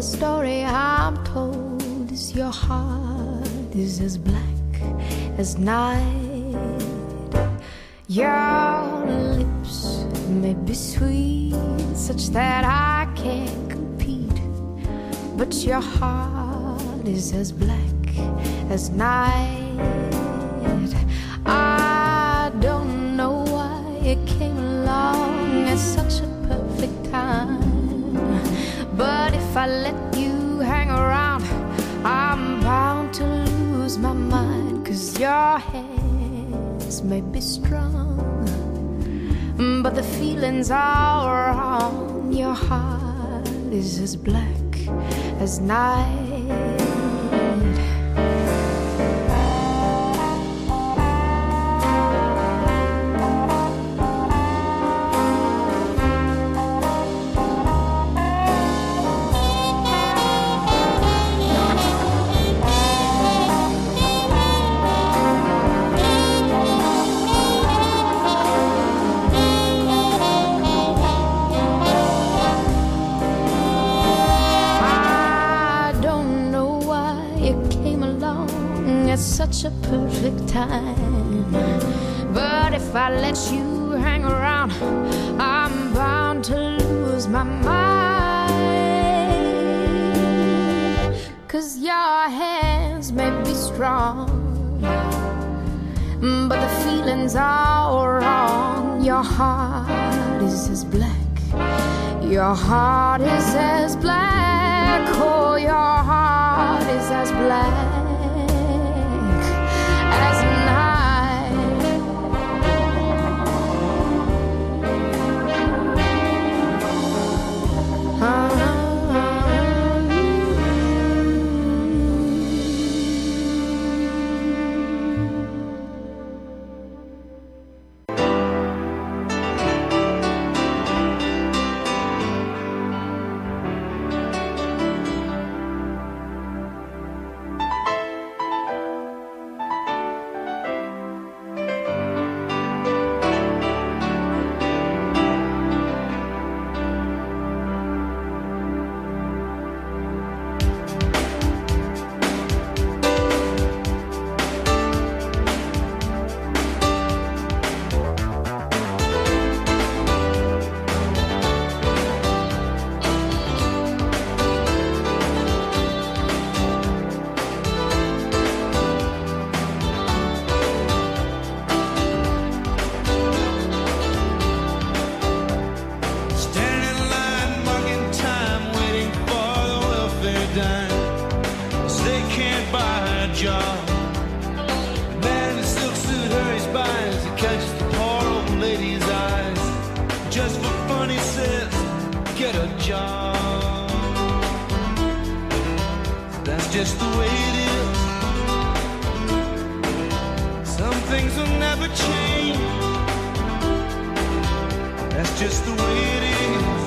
the story I'm told is your heart is as black as night. Your lips may be sweet, such that I can't compete, but your heart is as black as night. I don't know why it came along at such a may be strong, but the feelings are wrong. Your heart is as black as night. Your heart is as black, oh, your heart is as black shop. That's just the way it is. Some things will never change. That's just the way it is.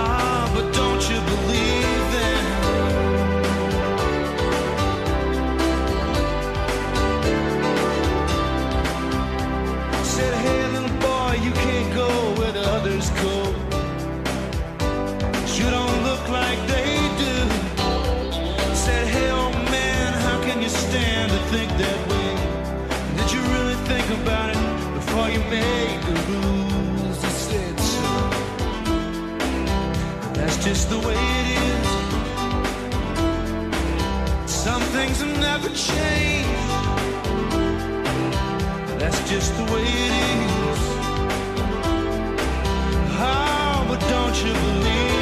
Ah, but don't you believe? Just the way it is. Some things have never changed. That's just the way it is. Oh, but don't you believe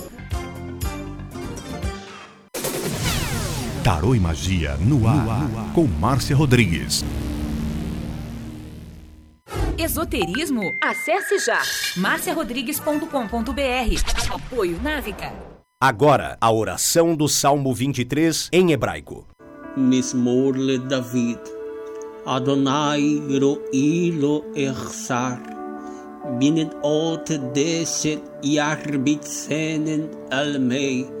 Tarô e Magia no ar, no ar. com Márcia Rodrigues. Esoterismo? Acesse já marciarodrigues.com.br. Apoio Návica. Agora, a oração do Salmo 23 em hebraico. Mismorle David. Adonai ro'i Ersar. Binet ot deset yarbitsenen almei.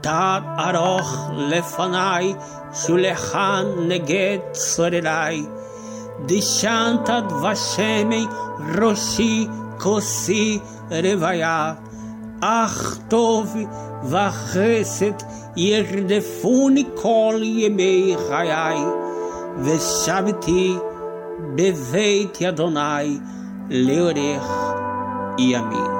תת ארוך לפניי, שולחן נגד צורריי. דשנת דבשמי ראשי כוסי רוויה. אך טוב וחסד ירדפוני כל ימי חיי, ושבתי בבית אדוני לאורך ימים.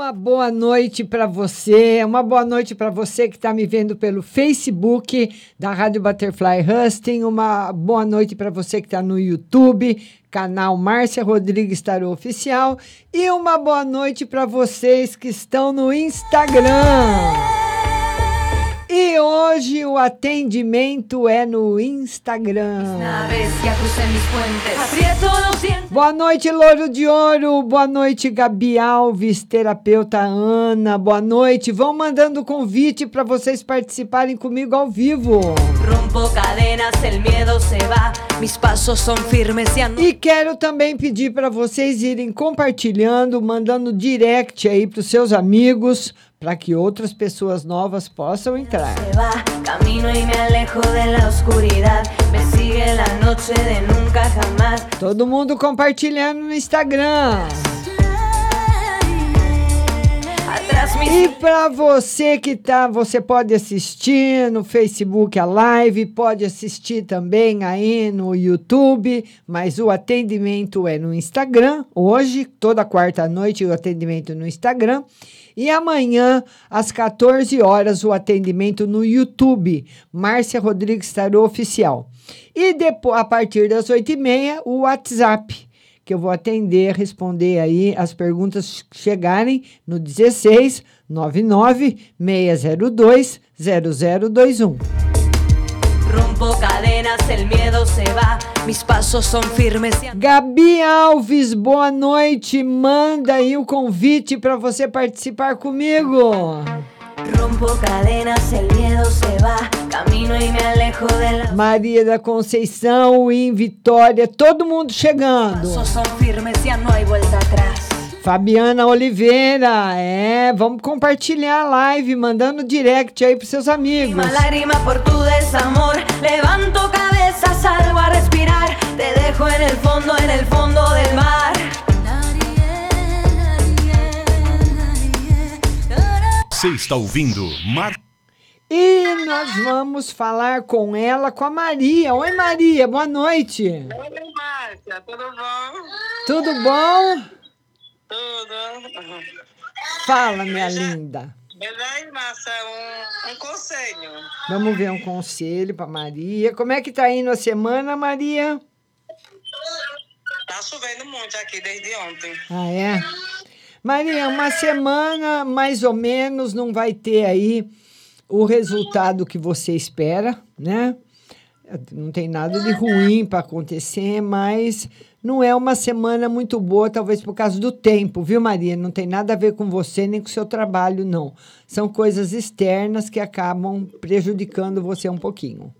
Uma boa noite para você, uma boa noite para você que está me vendo pelo Facebook da Rádio Butterfly Husting, uma boa noite para você que está no YouTube, canal Márcia Rodrigues Tarô Oficial, e uma boa noite para vocês que estão no Instagram. E hoje o atendimento é no Instagram. Boa noite, Louro de Ouro. Boa noite, Gabi Alves, terapeuta Ana. Boa noite. Vão mandando convite para vocês participarem comigo ao vivo. E quero também pedir para vocês irem compartilhando, mandando direct aí para os seus amigos, para que outras pessoas novas possam entrar. Todo mundo compartilhando no Instagram. E para você que tá, você pode assistir no Facebook a live, pode assistir também aí no YouTube, mas o atendimento é no Instagram. Hoje, toda quarta noite, o atendimento no Instagram. E amanhã, às 14 horas, o atendimento no YouTube. Márcia Rodrigues Tarô Oficial. E depois, a partir das 8h30, o WhatsApp que eu vou atender, responder aí as perguntas que chegarem no 16 99 602 0021. rompo cadenas, el miedo se va. Mis pasos son firmes Gabi Alves, boa noite. Manda aí o convite para você participar comigo. Rompo cadenas, el miedo se va. Camino y me alejo de la Maria da Conceição, em Vitória, todo mundo chegando. Fabiana Oliveira, é, vamos compartilhar a live, mandando direct aí pros seus amigos. Una lágrima por tu desamor. Levanto cabeza, salgo a. Te dejo en el fondo, en el fondo del mar. Você está ouvindo Mar... E nós vamos falar com ela, com a Maria. Oi, Maria, boa noite. Oi, Márcia, tudo bom? Tudo bom? Tudo. Fala, minha linda. Beleza, Márcia, um, um conselho. Vamos ver um conselho para Maria. Como é que tá indo a semana, Maria? Tá chovendo muito aqui desde ontem. Ah, é? Maria, uma semana mais ou menos não vai ter aí o resultado que você espera, né? Não tem nada de ruim para acontecer, mas não é uma semana muito boa, talvez por causa do tempo, viu, Maria? Não tem nada a ver com você nem com o seu trabalho, não. São coisas externas que acabam prejudicando você um pouquinho.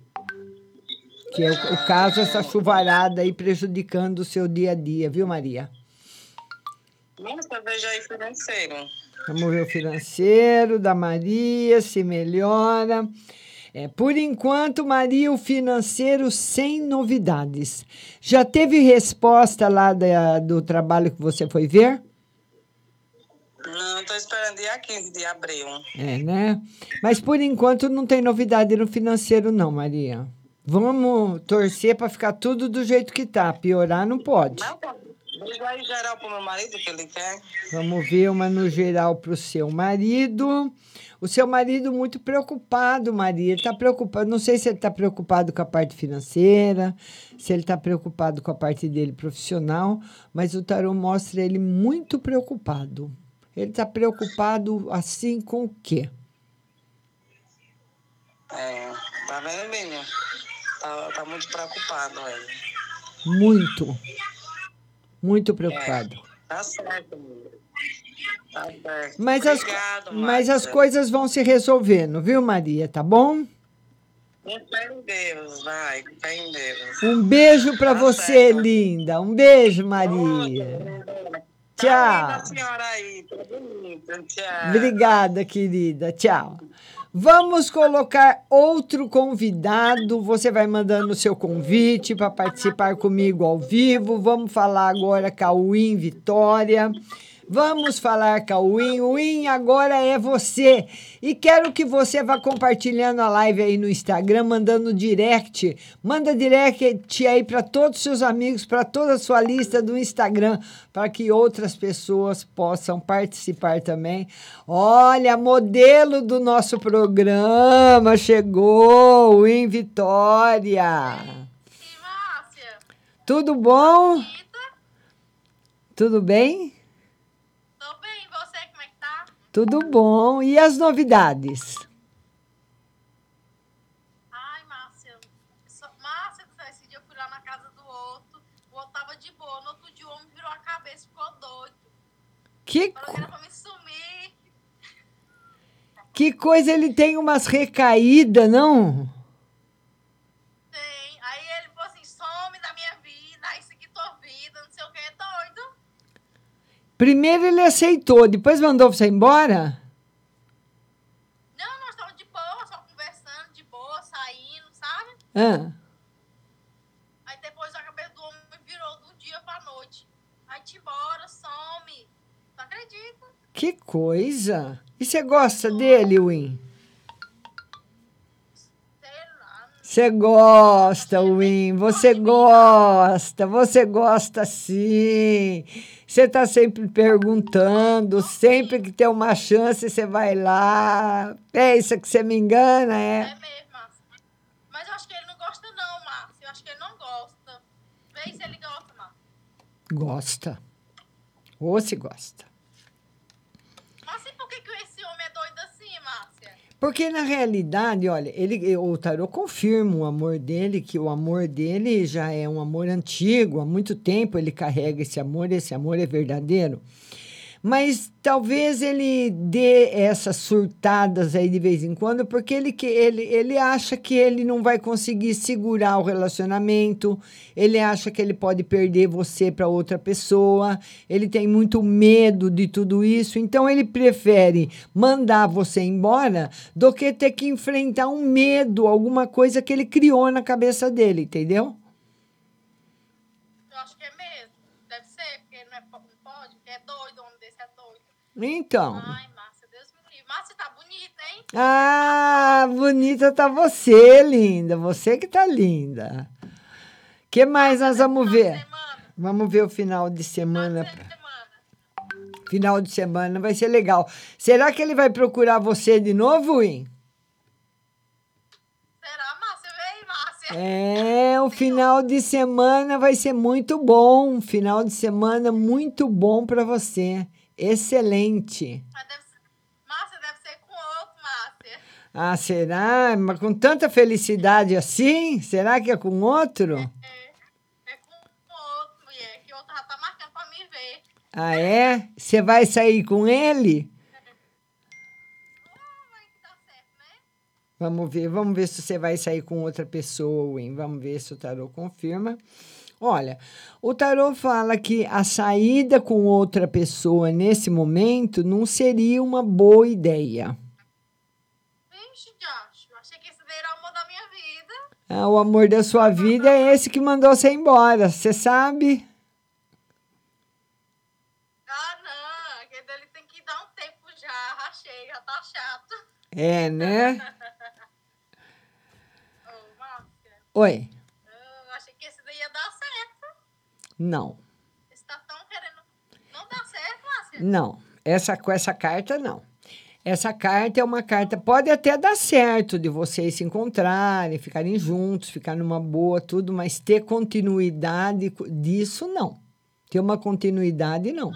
Que é o, o caso, essa chuvarada aí prejudicando o seu dia a dia, viu, Maria? Nossa, veja aí financeiro. Vamos ver o financeiro da Maria, se melhora. É, por enquanto, Maria, o financeiro sem novidades. Já teve resposta lá da- do trabalho que você foi ver? Não, tô esperando dia 15 de abril. É, né? Mas por enquanto não tem novidade no financeiro, não, Maria. Vamos torcer para ficar tudo do jeito que tá. Piorar não pode. Tá. Liga aí geral pro meu marido que ele quer. Vamos ver uma no geral para o seu marido. O seu marido muito preocupado, Maria. Ele está preocupado. Não sei se ele está preocupado com a parte financeira, se ele está preocupado com a parte dele profissional, mas o tarô mostra ele muito preocupado. Ele está preocupado assim com o quê? É, tá vendo, menino? Tá, tá muito preocupado ele. Muito. Muito preocupado. Tá certo. Tá certo. Mas, as, Obrigado, mas as coisas vão se resolvendo, viu, Maria? Tá bom? Fé em Deus, vai, fé em Deus. Um beijo para Tá você, certo. linda. Um beijo, Maria. Tá Tchau. aí, tá. Tchau. Obrigada, querida. Tchau. Vamos colocar outro convidado. Você vai mandando o seu convite para participar comigo ao vivo. Vamos falar agora com a Win Vitória. Vamos falar com a Win. Win, agora é você. E quero que você vá compartilhando a live aí no Instagram, mandando direct. Manda direct aí para todos os seus amigos, para toda a sua lista do Instagram, para que outras pessoas possam participar também. Olha, modelo do nosso programa chegou, Win Vitória. Tudo bom? Tudo bem? Tudo bom? E as novidades? Ai, Márcia. Márcia, esse dia eu fui lá na casa do outro. O outro tava de boa. No outro dia o homem virou a cabeça, ficou doido. Que Falou que era pra me sumir. Que coisa, ele tem umas recaídas, não? não? Primeiro ele aceitou, depois mandou você embora? Não, nós estávamos de boa, só conversando, de boa, saindo, sabe? Ah, Aí depois a cabeça do homem virou do dia pra noite. Aí te embora, some. Tu acredita? que coisa. E você gosta dele, Win? Você gosta, Win, você gosta, você gosta sim. Você tá sempre perguntando, sempre que tem uma chance você vai lá. Pensa que você me engana, é? mesmo, Márcia. Mas eu acho que ele não gosta não, Márcia. Eu acho que ele não gosta. Vê se ele gosta, Márcia. Gosta. Ou se gosta. Mas e por que, que esse homem é doido assim, Márcia? Porque na realidade, olha, ele, o tarô confirma o amor dele, que o amor dele já é um amor antigo, há muito tempo ele carrega esse amor, esse amor é verdadeiro. Mas talvez ele dê essas surtadas aí de vez em quando, porque ele, que- ele, ele acha que ele não vai conseguir segurar o relacionamento, ele acha que ele pode perder você para outra pessoa, ele tem muito medo de tudo isso, então ele prefere mandar você embora do que ter que enfrentar um medo, alguma coisa que ele criou na cabeça dele, entendeu? Eu acho que é mesmo. Deve ser, porque não, é, não pode, porque é doido, homem desse é doido. Então. Ai, Márcia, Deus me livre. Márcia tá bonita, hein? Ah, bonita tá você, linda. Você que tá linda. que mais nós vamos ver? Vamos ver o final de semana. Final de semana vai ser legal. Será que ele vai procurar você de novo, Win? Será, Márcia? Vem, Márcia. É, o final de semana vai ser muito bom. Um final de semana muito bom para você. Excelente. Márcia deve ser com outro, Márcia. Ah, será? Mas com tanta felicidade assim? Será que é com outro? É com outro, mulher, que o outro já tá marcando pra me ver. Ah, é? Você vai sair com ele? Vamos ver, vamos ver se você vai sair com outra pessoa, Win. Vamos ver se o tarô confirma. Olha, o tarô fala que a saída com outra pessoa nesse momento não seria uma boa ideia. Vixe, Josh, eu achei que esse daí era o amor da minha vida. Ah, o amor da sua vida é esse que mandou você embora, você sabe? Ah, não, dele tem que dar um tempo já. Rachei, já tá chato. É, né? Ô, Márcia, Oi. eu achei que esse daí ia dar certo. Não, Esse tá tão querendo. Não dá certo, Márcia? não. Essa com essa carta não. Essa carta é uma carta pode até dar certo de vocês se encontrarem, ficarem juntos, ficar numa boa, tudo, mas ter continuidade co- disso não. Ter uma continuidade não.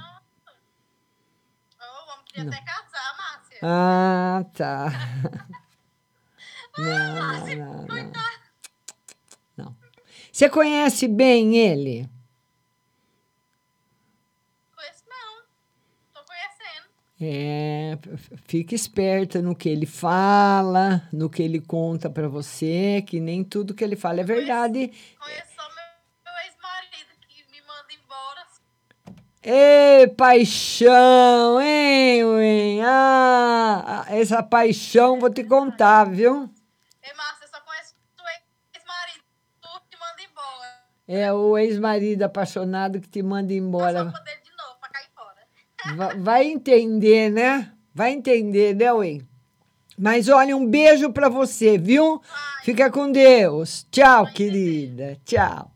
Queria até casar, Márcia. Ah, tá. Não, não, não. Não. Você conhece bem ele? Conheço não. Tô conhecendo. É, fique esperta no que ele fala, no que ele conta pra você, que nem tudo que ele fala é verdade. Conheço só meu, meu ex-marido que me manda embora. Ê, paixão, hein, hein? Ah, ah, essa paixão vou te contar, viu? Ei, Márcia, eu só conheço o ex-marido. Tu te manda embora. É o ex-marido apaixonado que te manda embora. Va- Vai entender, né? Vai entender, né, Wayne? Mas olha, um beijo pra você, viu? Fica com Deus. Tchau, querida. Tchau.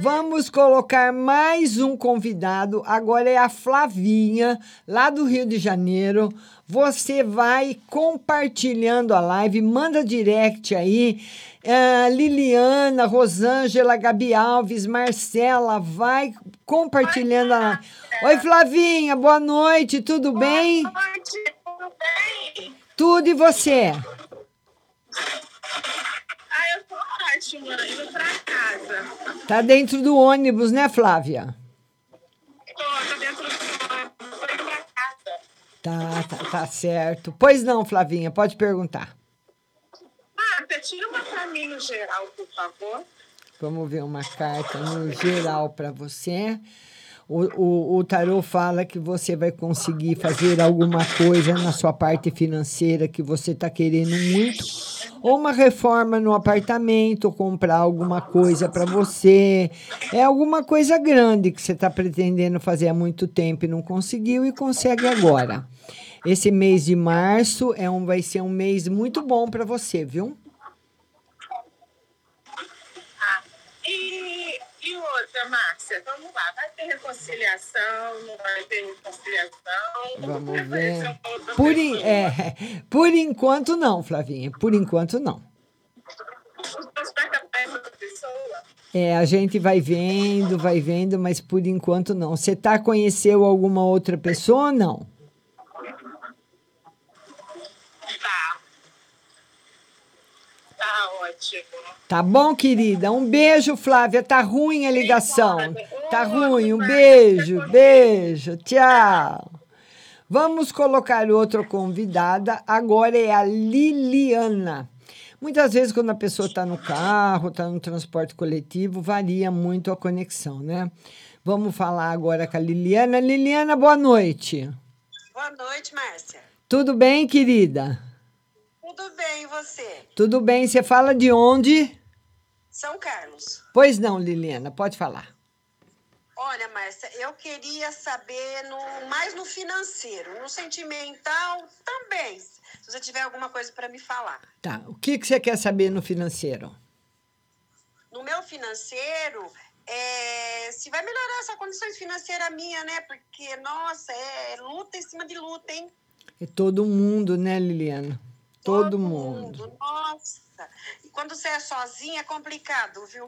Vamos colocar mais um convidado. Agora é a Flavinha, lá do Rio de Janeiro. Você vai compartilhando a live, manda direct aí. Ah, Liliana, Rosângela, Gabi Alves, Marcela, vai compartilhando a live. Oi, Flavinha, boa noite, tudo bem? Boa noite, tudo bem? Tudo e você? Ah, eu tô Fátima, indo pra casa. Tá dentro do ônibus, né, Flávia? Tô, tô dentro do ônibus, tô indo pra casa. Tá, tá, tá certo. Pois não, Flavinha, pode perguntar. Marta, tira uma pra mim no geral, por favor. Vamos ver uma carta no geral para você. O, o, o tarô fala que você vai conseguir fazer alguma coisa na sua parte financeira que você está querendo muito, ou uma reforma no apartamento, ou comprar alguma coisa para você. É alguma coisa grande que você está pretendendo fazer há muito tempo e não conseguiu e consegue agora. Esse mês de março é um, vai ser um mês muito bom para você, viu? E, outra, Márcia, vamos lá. Vai ter reconciliação, não vai ter reconciliação? Vamos ver. Por, pessoa. é, por enquanto não, Flavinha. Por enquanto não. É, a gente vai vendo, vai vendo, mas por enquanto não. Você tá conheceu alguma outra pessoa ou não? Tá. Tá ótimo. Tá bom, querida? Um beijo, Flávia. Tá ruim a ligação. Tá ruim. Um beijo, beijo. Tchau. Vamos colocar outra convidada. Agora é a Liliana. Muitas vezes, quando a pessoa está no carro, está no transporte coletivo, varia muito a conexão, né? Vamos falar agora com a Liliana. Liliana, boa noite. Boa noite, Márcia. Tudo bem, querida? Tudo bem, você? Tudo bem? Você fala de onde? São Carlos. Pois não, Liliana, pode falar. Olha, Márcia, eu queria saber no, mais no financeiro, no sentimental também. Se você tiver alguma coisa para me falar. Tá. O que, que você quer saber no financeiro? No meu financeiro, é, se vai melhorar essa condições financeira minha, né? Porque, nossa, é luta em cima de luta, hein? É todo mundo, né, Liliana? Todo, mundo. Nossa. E quando você é sozinha, é complicado, viu?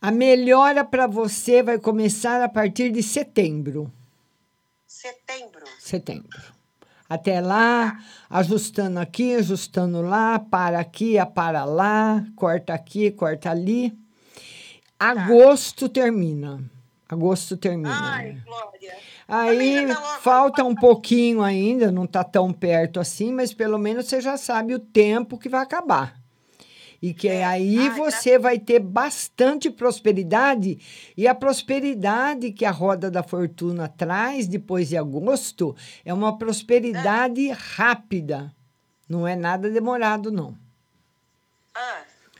A melhora para você vai começar a partir de setembro. Setembro. Setembro. Até lá, ajustando aqui, ajustando lá, para aqui, para lá, corta aqui, corta ali. Agosto termina. Agosto termina. Ai, Glória. Aí falta um pouquinho ainda, não está tão perto assim, mas pelo menos você já sabe o tempo que vai acabar. E que aí você vai ter bastante prosperidade, e a prosperidade que a roda da fortuna traz depois de agosto é uma prosperidade rápida. Não é nada demorado, não.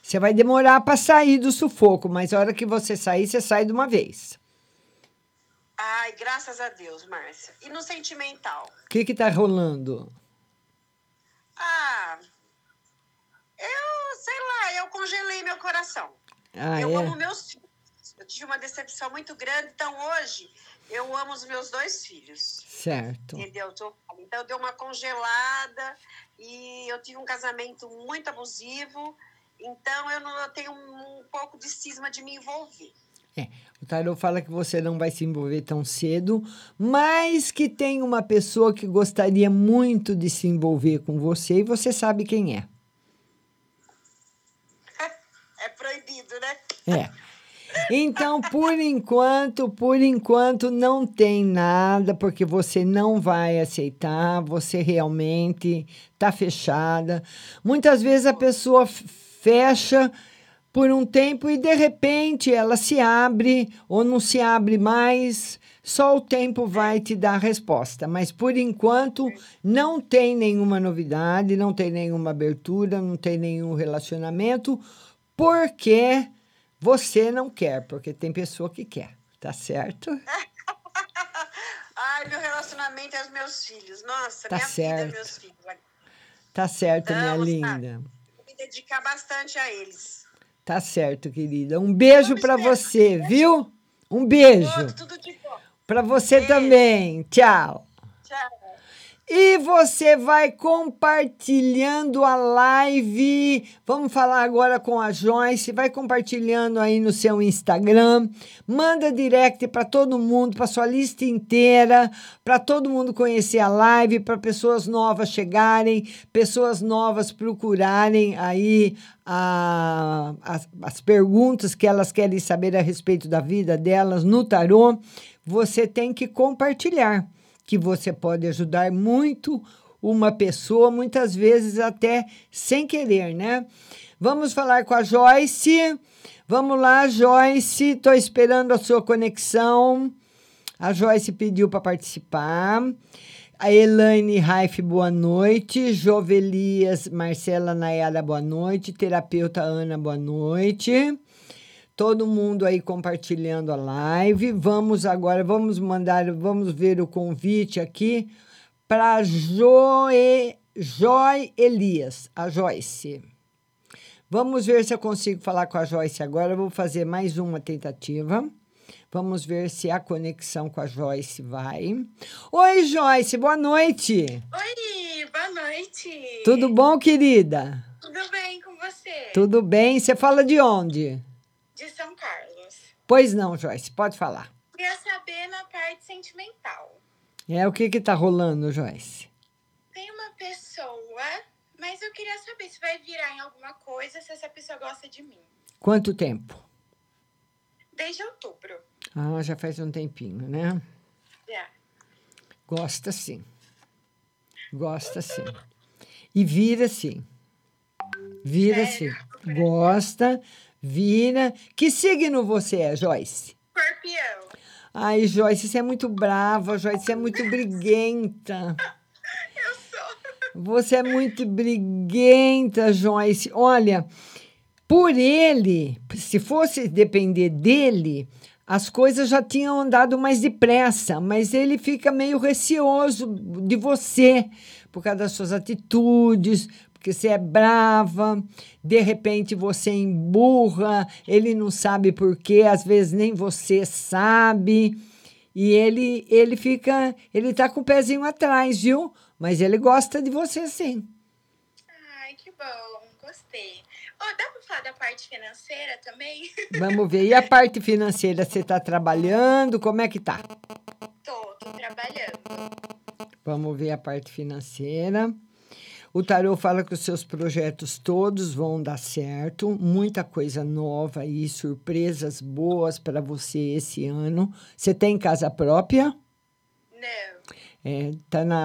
Você vai demorar para sair do sufoco, mas a hora que você sair, você sai de uma vez. Ai, graças a Deus, Márcia. E no sentimental? O que que tá rolando? Ah, eu sei lá, eu congelei meu coração. Ah, eu é? amo meus filhos. Eu tive uma decepção muito grande, então hoje eu amo os meus dois filhos. Certo. Entendeu? Então deu uma congelada e eu tive um casamento muito abusivo. Então eu, não, eu tenho um, um pouco de cisma de me envolver. O tarô fala que você não vai se envolver tão cedo, mas que tem uma pessoa que gostaria muito de se envolver com você e você sabe quem é. É proibido, né? É. Então, por enquanto, por enquanto não tem nada, porque você não vai aceitar, você realmente está fechada. Muitas vezes a pessoa fecha por um tempo e de repente ela se abre ou não se abre mais. Só o tempo vai te dar a resposta, mas por enquanto não tem nenhuma novidade, não tem nenhuma abertura, não tem nenhum relacionamento, porque você não quer, porque tem pessoa que quer, tá certo? Ai, meu relacionamento é os meus filhos. Nossa, Tá minha vida é certo. meus filhos. Tá certo, minha Vamos, linda. Vou me dedicar bastante a eles. Tá certo, querida. Um beijo pra você, viu? Um beijo. Tudo de bom. Pra você também. Tchau. E você vai compartilhando a live. Vamos falar agora com a Joyce. Vai compartilhando aí no seu Instagram. Manda direct para todo mundo, para sua lista inteira, para todo mundo conhecer a live, para pessoas novas chegarem, pessoas novas procurarem aí a, as, as perguntas que elas querem saber a respeito da vida delas no tarô. Você tem que compartilhar que você pode ajudar muito uma pessoa, muitas vezes até sem querer, né? Vamos falar com a Joyce. Vamos lá, Joyce. Estou esperando a sua conexão. A Joyce pediu para participar. A Elaine Raif, boa noite. Jovelias Marcela Nayara, boa noite. Terapeuta Ana, boa noite. Todo mundo aí compartilhando a live. Vamos agora, vamos mandar, vamos ver o convite aqui para Joe, Joy Elias, a Joyce. Vamos ver se eu consigo falar com a Joyce agora. Eu vou fazer mais uma tentativa. Vamos ver se a conexão com a Joyce vai. Oi, Joyce, boa noite. Oi, boa noite. Tudo bom, querida? Tudo bem com você? Tudo bem? Você fala de onde? De São Carlos. Pois não, Joyce, pode falar. Queria saber na parte sentimental. É, o que que tá rolando, Joyce? Tem uma pessoa, mas eu queria saber se vai virar em alguma coisa, se essa pessoa gosta de mim. Quanto tempo? Desde outubro. Ah, já faz um tempinho, né? Já. Gosta sim. Gosta sim. E vira sim. Vira sim. Gosta, vira. Que signo você é, Joyce? Escorpião. Ai, Joyce, você é muito brava, Joyce, você é muito briguenta. Eu sou. Você é muito briguenta, Joyce. Olha, por ele, se fosse depender dele, as coisas já tinham andado mais depressa, mas ele fica meio receoso de você por causa das suas atitudes, porque você é brava, de repente você emburra, ele não sabe por quê, às vezes nem você sabe. E ele ele fica, ele tá com o pezinho atrás, viu? Mas ele gosta de você sim. Ai, que bom, gostei. Oh, dá pra falar da parte financeira também? Vamos ver. E a parte financeira, você está trabalhando? Como é que tá? tô, tô trabalhando. Vamos ver a parte financeira. O tarô fala que os seus projetos todos vão dar certo, muita coisa nova aí, surpresas boas para você esse ano. Você tem casa própria? Não. É, tá na,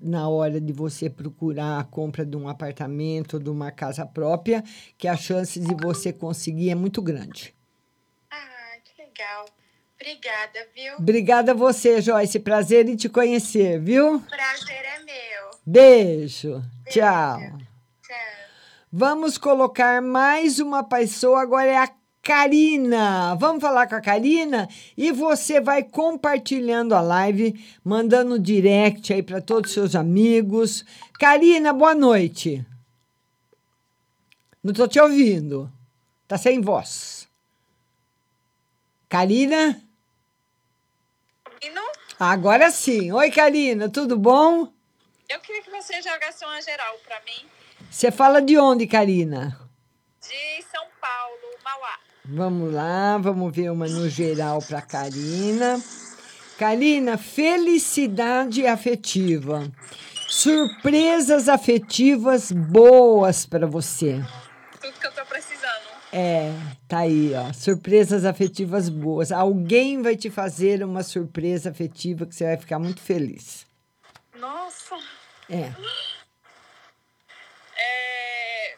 na hora de você procurar a compra de um apartamento, de uma casa própria, que a chance de você conseguir é muito grande. Ah, que legal. Obrigada, viu? Obrigada a você, Joyce. Prazer em te conhecer, viu? Prazer é meu. Beijo. Tchau. Tchau. Vamos colocar mais uma pessoa, agora é a Karina. Vamos falar com a Karina? E você vai compartilhando a live, mandando direct aí para todos os seus amigos. Karina, boa noite. Não tô te ouvindo. Tá sem voz. Karina? Agora sim. Oi, Karina, tudo bom? Eu queria que você jogasse uma geral pra mim. Você fala de onde, Karina? De São Paulo, Mauá. Vamos lá, vamos ver uma no geral para Karina. Karina, felicidade afetiva. Surpresas afetivas boas para você. Tudo que eu tô precisando. É, tá aí, ó. Surpresas afetivas boas. Alguém vai te fazer uma surpresa afetiva que você vai ficar muito feliz. Nossa. É. É,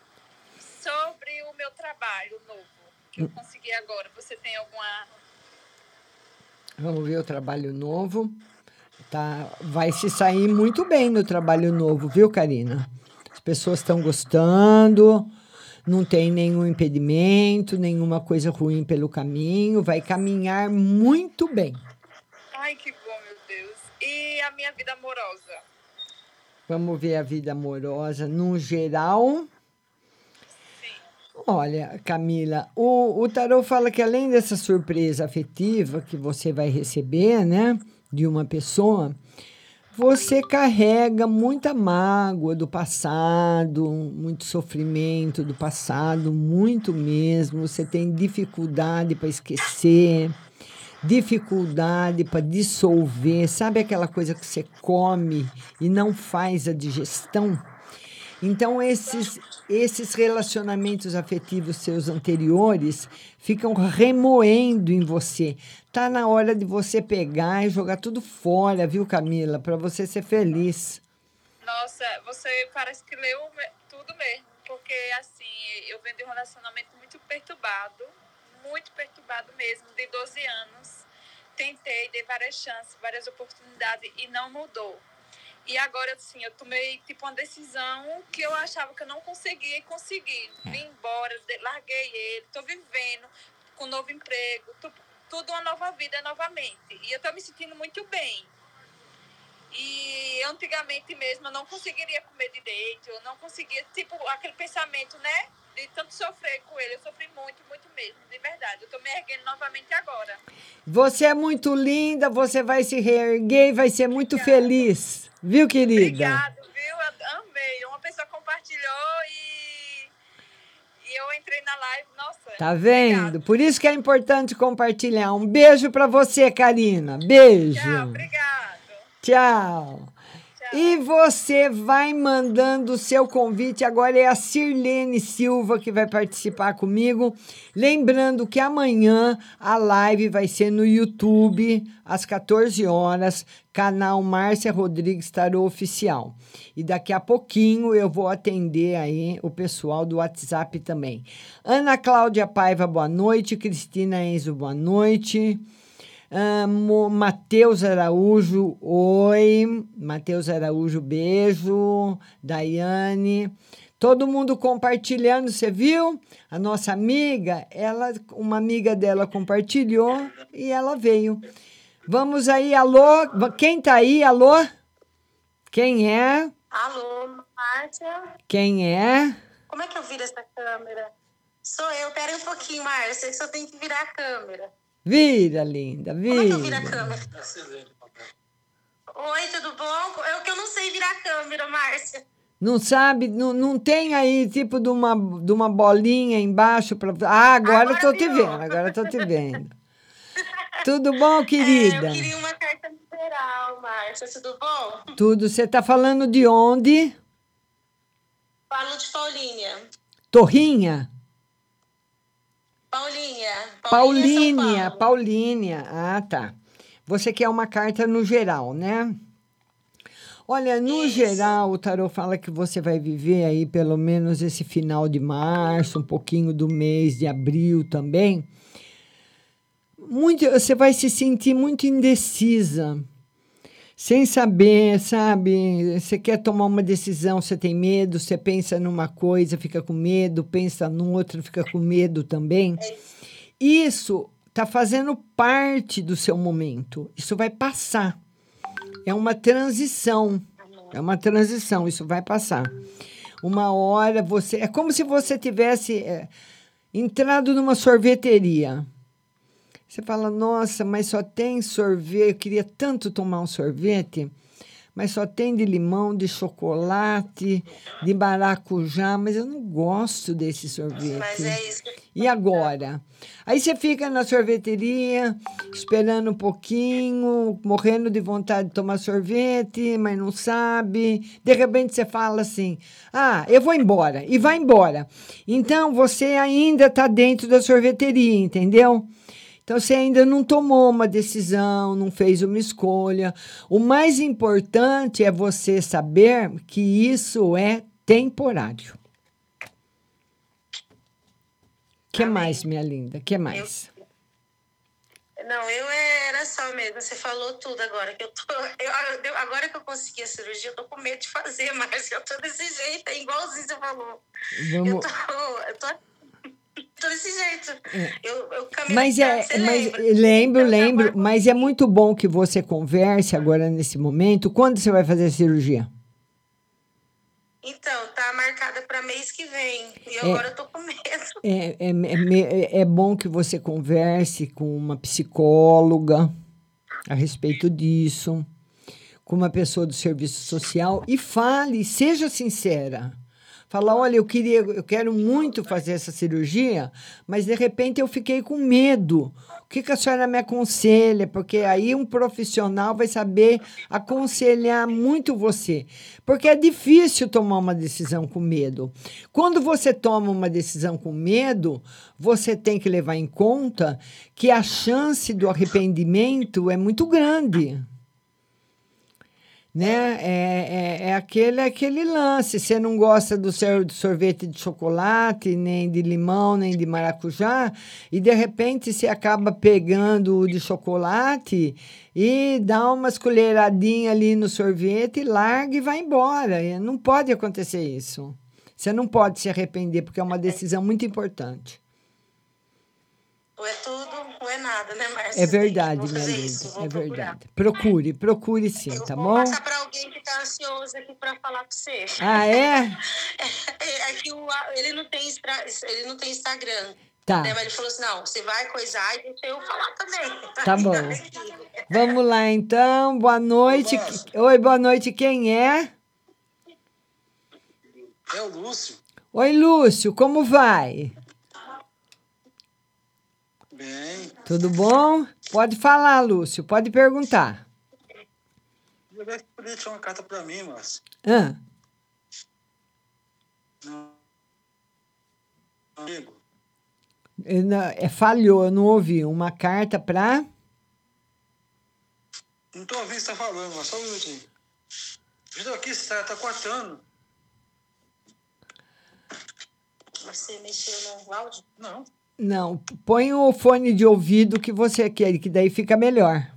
sobre o meu trabalho novo que eu consegui agora, você tem alguma. Vamos ver o trabalho novo. Tá, vai se sair muito bem no trabalho novo, viu, Karina? As pessoas estão gostando, não tem nenhum impedimento, nenhuma coisa ruim pelo caminho, vai caminhar muito bem. Ai, que bom, meu Deus. E a minha vida amorosa? Vamos ver a vida amorosa no geral. Olha, Camila, o, o tarô fala que além dessa surpresa afetiva que você vai receber, né, de uma pessoa, Você carrega muita mágoa do passado, muito sofrimento do passado, muito mesmo. Você tem dificuldade para esquecer, dificuldade para dissolver. Sabe aquela coisa que você come e não faz a digestão? Então, esses, esses relacionamentos afetivos seus anteriores ficam remoendo em você. Tá na hora de você pegar e jogar tudo fora, viu, Camila? Para você ser feliz. Nossa, você parece que leu tudo mesmo. Porque, assim, eu venho de um relacionamento muito perturbado. Muito perturbado mesmo, de 12 anos. Tentei, dei várias chances, várias oportunidades e não mudou. E agora, assim, eu tomei, tipo, uma decisão que eu achava que eu não conseguia e consegui. Vim embora, larguei ele, tô vivendo com um novo emprego, tu- tudo uma nova vida novamente. E eu tô me sentindo muito bem. E antigamente mesmo eu não conseguiria comer direito, eu não conseguia, tipo, aquele pensamento, né? De tanto sofrer com ele. Eu sofri muito, muito mesmo, de verdade. Eu tô me erguendo novamente agora. Você é muito linda, você vai se reerguer e vai ser muito feliz. Viu, querida? Obrigado, viu? Eu amei. Uma pessoa compartilhou e, e eu entrei na live. Nossa. Tá vendo? Por isso que é importante compartilhar. Um beijo para você, Karina. Beijo. Tchau, obrigado. Tchau. E você vai mandando o seu convite. Agora é a Sirlene Silva que vai participar comigo. Lembrando que amanhã a live vai ser no YouTube, às 14 horas, canal Márcia Rodrigues Tarô Oficial. E daqui a pouquinho eu vou atender aí o pessoal do WhatsApp também. Ana Cláudia Paiva, boa noite. Cristina Enzo, boa noite. Ah, Mo- Matheus Araújo, oi. Matheus Araújo, beijo. Daiane. Todo mundo compartilhando, você viu? A nossa amiga, ela, uma amiga dela compartilhou e ela veio. Vamos aí, alô? Quem tá aí? Alô? Quem é? Alô, Márcia? Quem é? Como é que eu viro essa câmera? Sou eu, pera um pouquinho, Márcia, só tem que virar a câmera. Vira, linda, Como é que eu viro a vira. câmera? Oi, tudo bom? É o que eu não sei virar a câmera, Márcia. Não sabe, não, não tem aí tipo de uma, de uma bolinha embaixo para. Ah, agora, eu tô te vendo, agora eu tô te vendo. Tudo bom, querida? É, eu queria uma carta geral, Márcia, tudo bom? Tudo. Você tá falando de onde? Falo de Paulinha. Torrinha? Paulinha. Paulínia, Paulínia. Ah, tá. Você quer uma carta no geral, né? Olha, no geral, o tarô fala que você vai viver aí pelo menos esse final de março, um pouquinho do mês de abril também. Muito, você vai se sentir muito indecisa, sem saber, sabe? Você quer tomar uma decisão, você tem medo, você pensa numa coisa, fica com medo, pensa noutra, fica com medo também. Isso está fazendo parte do seu momento. Isso vai passar. É uma transição. É uma transição, isso vai passar. Uma hora você. É como se você tivesse é, entrado numa sorveteria. Você fala, nossa, mas só tem sorvete. Eu queria tanto tomar um sorvete, mas só tem de limão, de chocolate, de maracujá, mas eu não gosto desse sorvete. Mas é isso. E agora? Aí você fica na sorveteria, esperando um pouquinho, morrendo de vontade de tomar sorvete, mas não sabe. De repente você fala assim: ah, eu vou embora. E vai embora. Então você ainda está dentro da sorveteria, entendeu? Então você ainda não tomou uma decisão, não fez uma escolha. O mais importante é você saber que isso é temporário. que mais, minha linda? que mais? Não, eu era só mesmo. Você falou tudo agora. Que eu tô, eu, eu- agora que eu consegui a cirurgia, eu tô com medo de fazer, mas eu tô desse jeito, é igualzinho você falou. Eu Vamos... tô, eu tô, tô desse jeito. É. Eu, eu caminho Mas é, você mas lembra? lembro, lembro, mas é muito bom que você converse agora nesse momento. Quando você vai fazer a cirurgia? Então, tá marcada para mês que vem. E É. agora eu tô com medo. É, é, é, é bom que você converse com uma psicóloga a respeito disso. com uma pessoa do serviço social e fale, seja sincera. Fala, olha, eu queria, eu quero muito fazer essa cirurgia, mas de repente eu fiquei com medo. O que, que a senhora me aconselha? Porque aí um profissional vai saber aconselhar muito você. Porque é difícil tomar uma decisão com medo. Quando você toma uma decisão com medo, você tem que levar em conta que a chance do arrependimento é muito grande né? É, é, é, aquele, aquele lance. Você não gosta do seu sorvete de chocolate, nem de limão, nem de maracujá, e de repente você acaba pegando o de chocolate e dá umas colheradinhas ali no sorvete, larga e vai embora. Não pode acontecer isso. Você não pode se arrepender, porque é uma decisão muito importante. Ou é tudo, ou é nada, né, Márcia? É verdade, minha linda. É verdade. Procure, procure sim, Eu tá vou bom? passar para alguém que está ansioso aqui para falar com você. Ah, é? É, é que o, ele, não tem, extra- ele não tem Instagram. Tá. Né, Mas ele falou assim: não, você vai coisar e deixa eu falar também. Tá bom. Vamos lá, então. Boa noite. Oi, boa noite. Quem é? É o Lúcio. Oi, Lúcio. Como vai? Bem. Tudo bom? Pode falar, Lúcio. Pode perguntar. Eu que podia tirar uma carta pra mim, Márcio. Ah, Não. Amigo. é, falhou, eu não ouvi. Uma carta para. Não tô ouvindo o que você tá falando, mas só um minutinho. Estou aqui, você tá, tá cortando. Você mexeu no áudio? Não. Não, põe o fone de ouvido que você quer, que daí fica melhor.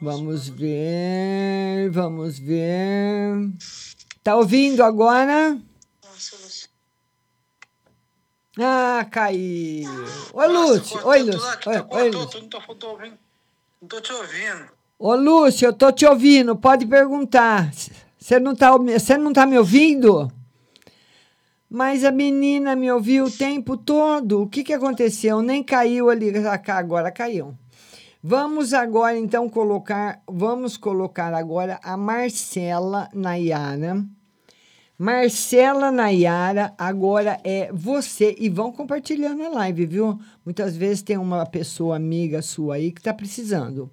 Vamos ver, vamos ver. Tá ouvindo agora? Ah, caiu. Oi, Lúcio. Oi, Lúcio. Oi, oi, Lúcio. Não tô, tô ouvindo. Não tô te ouvindo. Ô, Lúcio, eu tô te ouvindo. Pode perguntar. Você não tá, você não tá me ouvindo? Mas a menina me ouviu o tempo todo. O que, que aconteceu? Nem caiu ali. Ah, cá, Agora caiu. Vamos agora, então, colocar. Vamos colocar agora a Marcela Nayara. Marcela Nayara, agora é você. E vão compartilhando a live, viu? Muitas vezes tem uma pessoa amiga sua aí que tá precisando.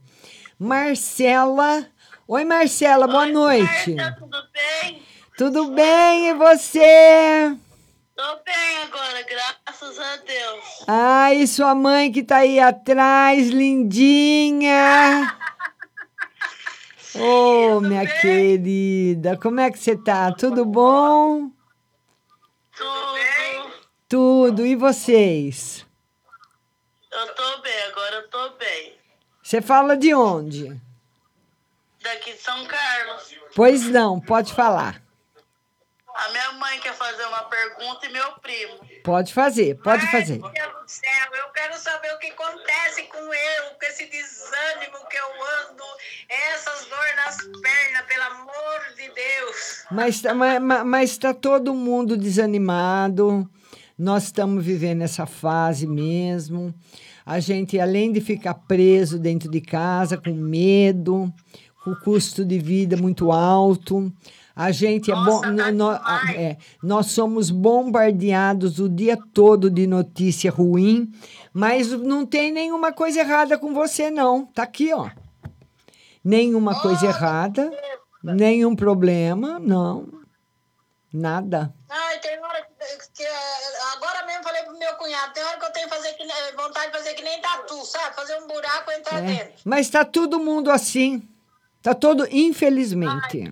Marcela. Oi, Marcela, boa noite. Tudo bem? Tudo bem, e você? Tô bem agora, graças a Deus. Ai, sua mãe que tá aí atrás, lindinha. Ô, minha querida, como é que você tá? Tudo bom? Tudo. Tudo, e vocês? Eu tô bem, agora eu tô bem. Você fala de onde? Daqui de São Carlos. Pois não, pode falar. A minha mãe quer fazer uma pergunta e meu primo. Pode fazer, pode fazer. Meu Deus do céu, eu quero saber o que acontece com eu, com esse desânimo que eu ando, essas dores nas pernas, pelo amor de Deus. Mas, tá- ma- ma- mas está todo mundo desanimado. Nós estamos vivendo essa fase mesmo. A gente, além de ficar preso dentro de casa, com medo, com o custo de vida muito alto, a gente é bom. no- no- é, nós somos bombardeados o dia todo de notícia ruim, mas não tem nenhuma coisa errada com você, não. Tá aqui, ó. Nenhuma coisa errada, nenhum problema, não. Nada. Ai, tem hora que, eh, agora mesmo falei pro meu cunhado, tem hora que eu tenho que fazer que, nem- vontade de fazer que nem tatu, sabe? Fazer um buraco e entrar É, dentro. Mas está todo mundo assim. Tá todo, infelizmente.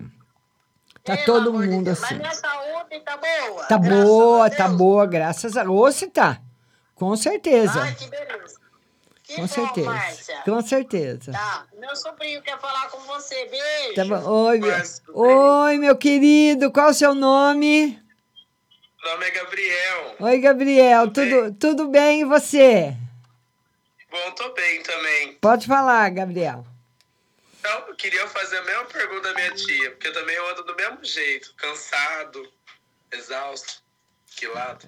Tá todo mundo Mas assim. minha saúde tá boa. Tá boa, tá boa, graças a Deus. Você tá. Com certeza. Ai, que beleza. Que Com bom, certeza. Márcia. Com certeza. Tá, meu sobrinho quer falar com você, beijo. Tá bom. Oi, meu, oi, meu querido, qual o seu nome? Meu nome é Gabriel. Oi, Gabriel, tudo, tudo bem e você? Bom, tô bem também. Pode falar, Gabriel. Então, eu queria fazer a mesma pergunta da minha tia, porque eu também ando do mesmo jeito, cansado, exausto, que lado.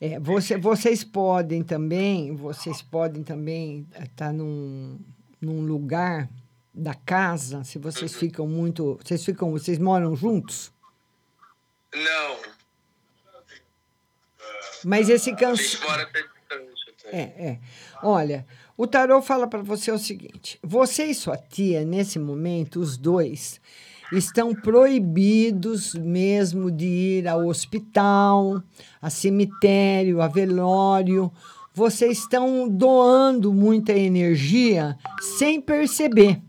É, você, vocês podem também, vocês podem também estar num, num lugar da casa, se vocês ficam muito. Vocês ficam. Vocês moram juntos? Não. Mas esse até. É, é. Olha, o tarô fala para você o seguinte: você e sua tia, nesse momento, os dois, estão proibidos mesmo de ir ao hospital, a cemitério, a velório. Vocês estão doando muita energia sem perceber.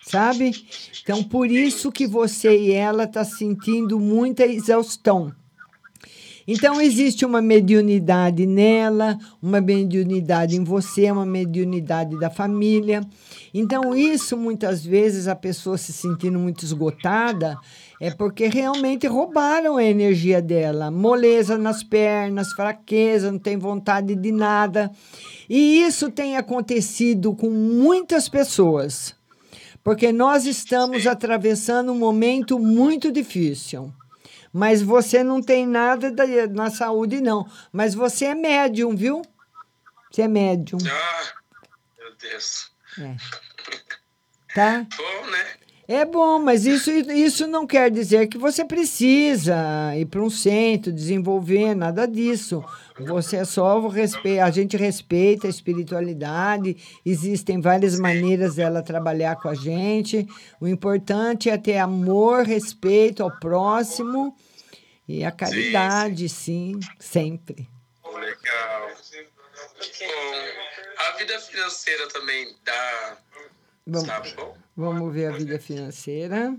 Sabe? Então, por isso que você e ela tá sentindo muita exaustão. Então, existe uma mediunidade nela, uma mediunidade em você, uma mediunidade da família. Então, isso muitas vezes a pessoa se sentindo muito esgotada é porque realmente roubaram a energia dela. Moleza nas pernas, fraqueza, não tem vontade de nada. E isso tem acontecido com muitas pessoas, porque nós estamos atravessando um momento muito difícil. Mas você não tem nada da- na saúde, não. Mas você é médium, viu? Você é médium. Ah, meu Deus. É. Tá? Bom, né? É bom, mas isso, isso não quer dizer que você precisa ir para um centro, desenvolver, nada disso. Você é só respeita, a gente respeita a espiritualidade, existem várias maneiras dela trabalhar com a gente. O importante é ter amor, respeito ao próximo e a caridade, sim, sempre. Legal. Bom, a vida financeira também dá. Vamos, Tá vamos ver a vida financeira.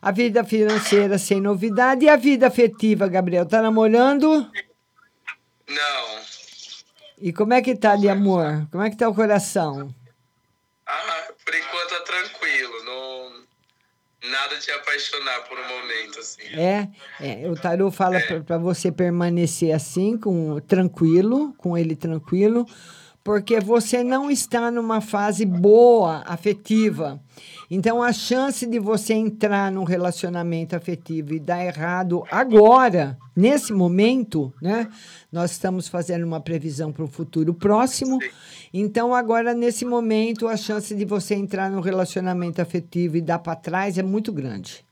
A vida financeira sem novidade. E a vida afetiva, Gabriel? Tá namorando? Não. E como é que tá de amor? Como é que tá o coração? Ah, por enquanto tá tranquilo. Não... Nada de apaixonar por um momento, assim. É, é o tarô fala para você permanecer assim, com tranquilo, com ele tranquilo, porque você não está numa fase boa afetiva. Então a chance de você entrar num relacionamento afetivo e dar errado agora, nesse momento, né? Nós estamos fazendo uma previsão para o futuro próximo. Então agora nesse momento a chance de você entrar num relacionamento afetivo e dar para trás é muito grande.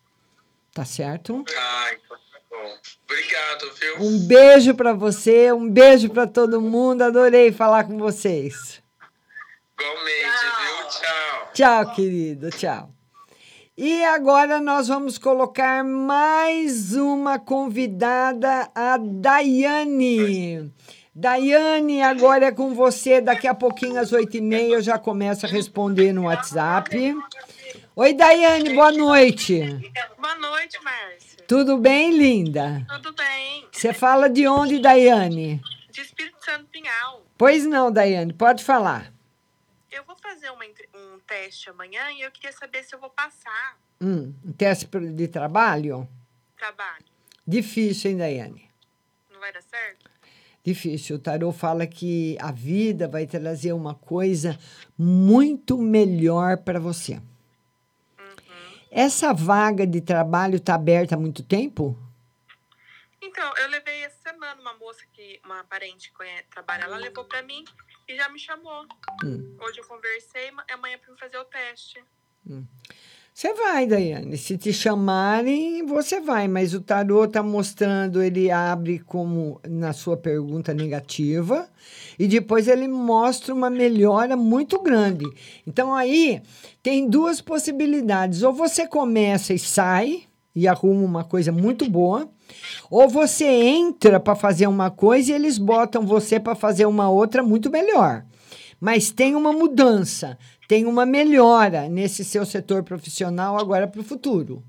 Tá certo? Ah, então bom. Obrigado, viu? Um beijo para você, um beijo para todo mundo. Adorei falar com vocês. Igualmente, viu? Tchau. Tchau, querido, tchau. E agora nós vamos colocar mais uma convidada, a Daiane. Daiane, agora é com você. Daqui a pouquinho, às oito e meia, eu já começo a responder no WhatsApp. Oi, Daiane, boa noite. Boa noite, Márcia. Tudo bem, linda? Tudo bem? Você fala de onde, Daiane? De Espírito Santo Pinhal. Pois não, Daiane, pode falar. Eu vou fazer uma um teste amanhã e eu queria saber se eu vou passar Hum, um teste de trabalho? trabalho. Difícil, hein, Daiane? Não vai dar certo? Difícil. O tarô fala que a vida vai trazer uma coisa muito melhor para você. Essa vaga de trabalho está aberta há muito tempo? Então, eu levei essa semana uma moça que, uma parente que trabalha lá, levou pra mim e já me chamou. Hum. Hoje eu conversei, ma- amanhã pra me fazer o teste. Você vai, Daiane. Se te chamarem, você vai. Mas o tarô está mostrando, ele abre como na sua pergunta negativa e depois ele mostra uma melhora muito grande. Então aí tem duas possibilidades. Ou você começa e sai e arruma uma coisa muito boa, ou você entra para fazer uma coisa e eles botam você para fazer uma outra muito melhor. Mas tem uma mudança, tem uma melhora nesse seu setor profissional agora para o futuro.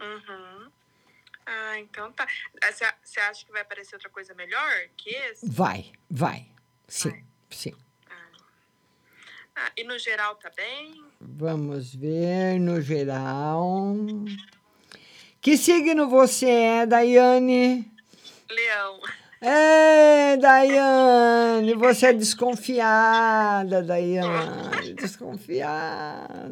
Uhum. Ah, então tá. Você acha que vai aparecer outra coisa melhor que esse? Vai, vai. Sim, sim. Ah, e no geral tá bem? Vamos ver no geral. Que signo você é, Daiane? Leão. É, Daiane, você é desconfiada, Daiane, desconfiada.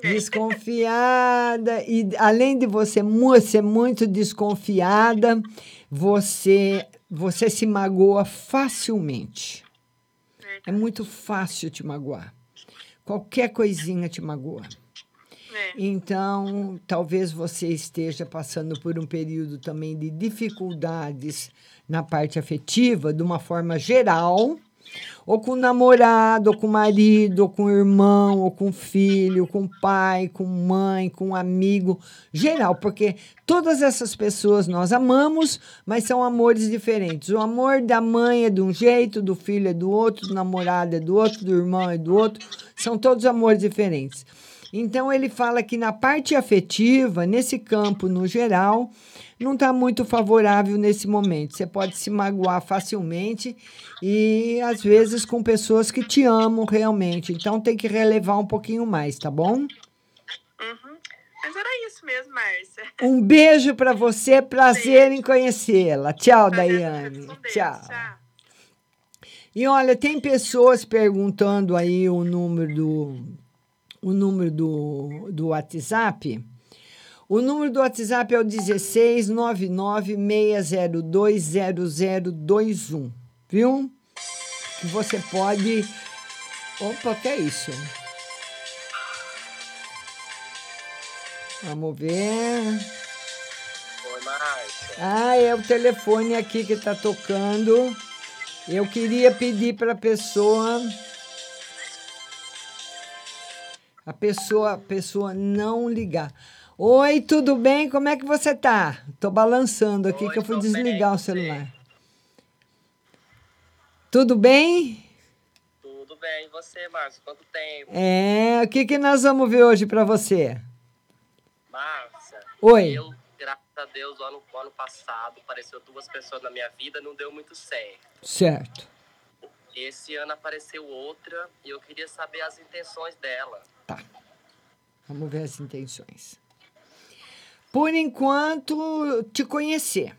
Desconfiada e além de você ser muito desconfiada, você você se magoa facilmente. É muito fácil te magoar. Qualquer coisinha te magoa. Então, talvez você esteja passando por um período também de dificuldades na parte afetiva, de uma forma geral, ou com namorado, ou com marido, ou com irmão, ou com filho, com pai, com mãe, com amigo, geral, porque todas essas pessoas nós amamos, mas são amores diferentes. O amor da mãe é de um jeito, do filho é do outro, do namorado é do outro, do irmão é do outro, são todos amores diferentes. Então, ele fala que na parte afetiva, nesse campo no geral, não está muito favorável nesse momento. Você pode se magoar facilmente e, às vezes, com pessoas que te amam realmente. Então, tem que relevar um pouquinho mais, tá bom? Uhum. Mas era isso mesmo, Márcia. Um beijo para você, prazer em conhecê-la. Tchau, Daiane. Tchau. E olha, tem pessoas perguntando aí o número do o número do, do WhatsApp. O número do WhatsApp é o 16996020021, viu? Que você pode. Opa, que é isso? Vamos ver. Oi, Márcia. Ah, é o telefone aqui que está tocando. Eu queria pedir para a pessoa. A pessoa, a pessoa não ligar. Oi, tudo bem? Como é que você tá? Tô balançando aqui que eu fui desligar o celular. Tudo bem? Tudo bem, e você, Márcia? Quanto tempo? É, o que que nós vamos ver hoje para você? Márcia. Oi. Eu, graças a Deus, o ano, ano passado apareceu duas pessoas na minha vida, não deu muito certo. Certo. Esse ano apareceu outra e eu queria saber as intenções dela. Vamos ver as intenções. Por enquanto, te conhecer.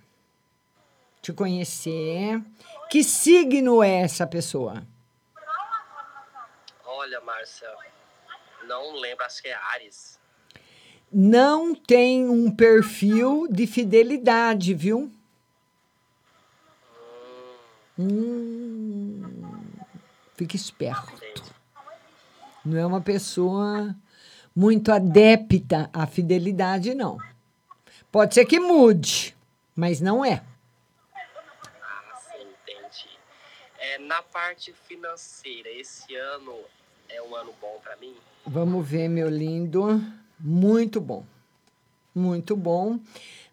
Te conhecer. Que signo é essa pessoa? Olha, Márcia, não lembro, acho que é Ares. Não tem um perfil de fidelidade, viu? Hum, fique esperto. Não é uma pessoa muito adepta à fidelidade, não. Pode ser que mude, mas não é. Ah, sim, entendi. É, na parte financeira, esse ano é um ano bom pra mim? Vamos ver, meu lindo. Muito bom. Muito bom.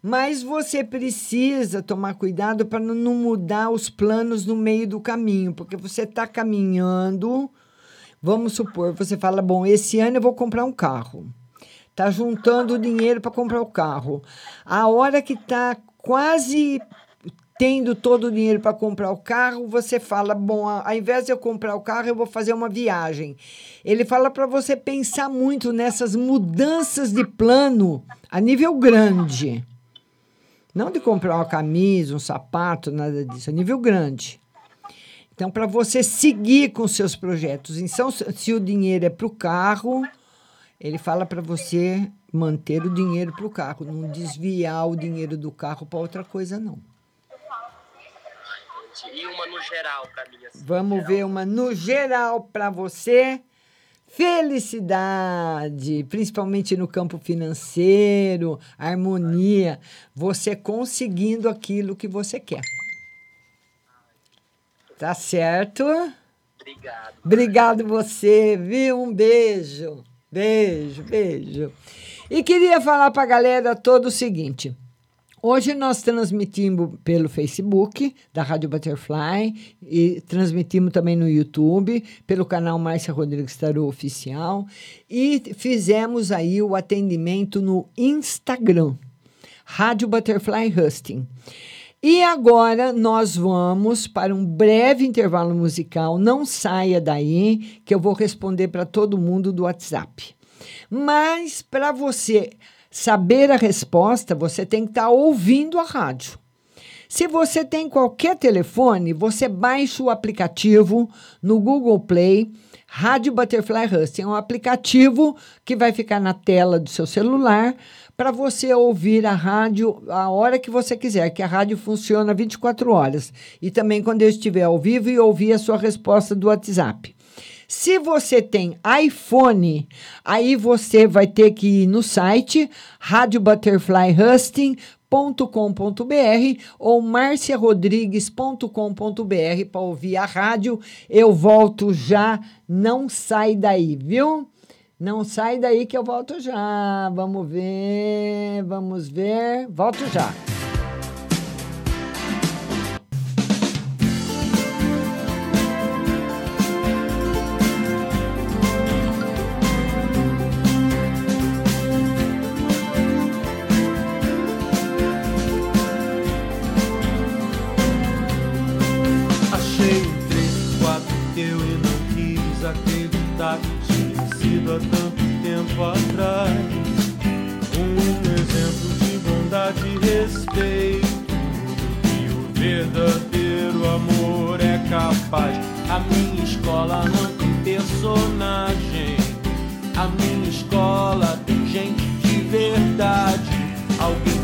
Mas você precisa tomar cuidado para não mudar os planos no meio do caminho, porque você está caminhando. Vamos supor, você fala: bom, esse ano eu vou comprar um carro. Está juntando dinheiro para comprar o carro. A hora que está quase tendo todo o dinheiro para comprar o carro, você fala: bom, ao invés de eu comprar o carro, eu vou fazer uma viagem. Ele fala para você pensar muito nessas mudanças de plano a nível grande. Não de comprar uma camisa, um sapato, nada disso, a nível grande. Então, para você seguir com seus projetos. Então, se o dinheiro é para o carro, ele fala para você manter o dinheiro para o carro, não desviar o dinheiro do carro para outra coisa, não. E uma no geral pra mim, assim. Vamos ver uma no geral para você. Felicidade, principalmente no campo financeiro, harmonia, você conseguindo aquilo que você quer. Tá certo? Obrigado. Obrigado você, viu? Um beijo. Beijo, beijo. E queria falar para a galera todo o seguinte. Hoje nós transmitimos pelo Facebook da Rádio Butterfly e transmitimos também no YouTube, pelo canal Márcia Rodrigues Tarô Oficial e fizemos aí o atendimento no Instagram, Rádio Butterfly Husting. E agora nós vamos para um breve intervalo musical. Não saia daí, que eu vou responder para todo mundo do WhatsApp. Mas para você saber a resposta, você tem que estar ouvindo a rádio. Se você tem qualquer telefone, você baixa o aplicativo no Google Play. Rádio Butterfly Husting é um aplicativo que vai ficar na tela do seu celular para você ouvir a rádio a hora que você quiser, que a rádio funciona 24 horas. E também quando eu estiver ao vivo e ouvir a sua resposta do WhatsApp. Se você tem iPhone, aí você vai ter que ir no site radiobutterflyhusting.com.br ou marciarodrigues.com.br para ouvir a rádio. Eu volto já, não sai daí, viu? Não sai daí que eu volto já. Vamos ver, vamos ver. Volto já. Achei um três, quatro teu e não quis acreditar que sido há tanto tempo atrás. Um exemplo de bondade e respeito. E o verdadeiro amor é capaz. A minha escola não tem personagem. A minha escola tem gente de verdade. Alguém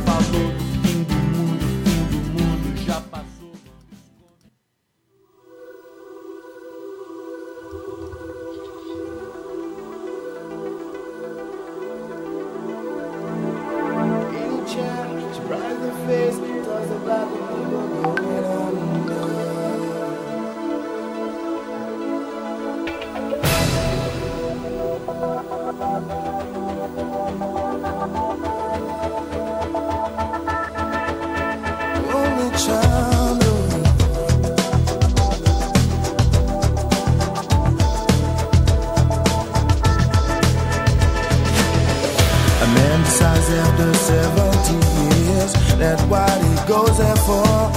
years that what he goes there for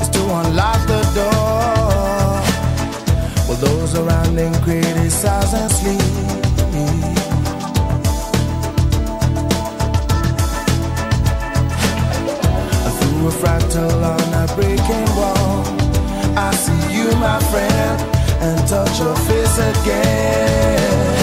is to unlock the door. Well, those around him criticize and sleep. Through a fractal on a breaking wall, I see you, my friend, and touch your face again.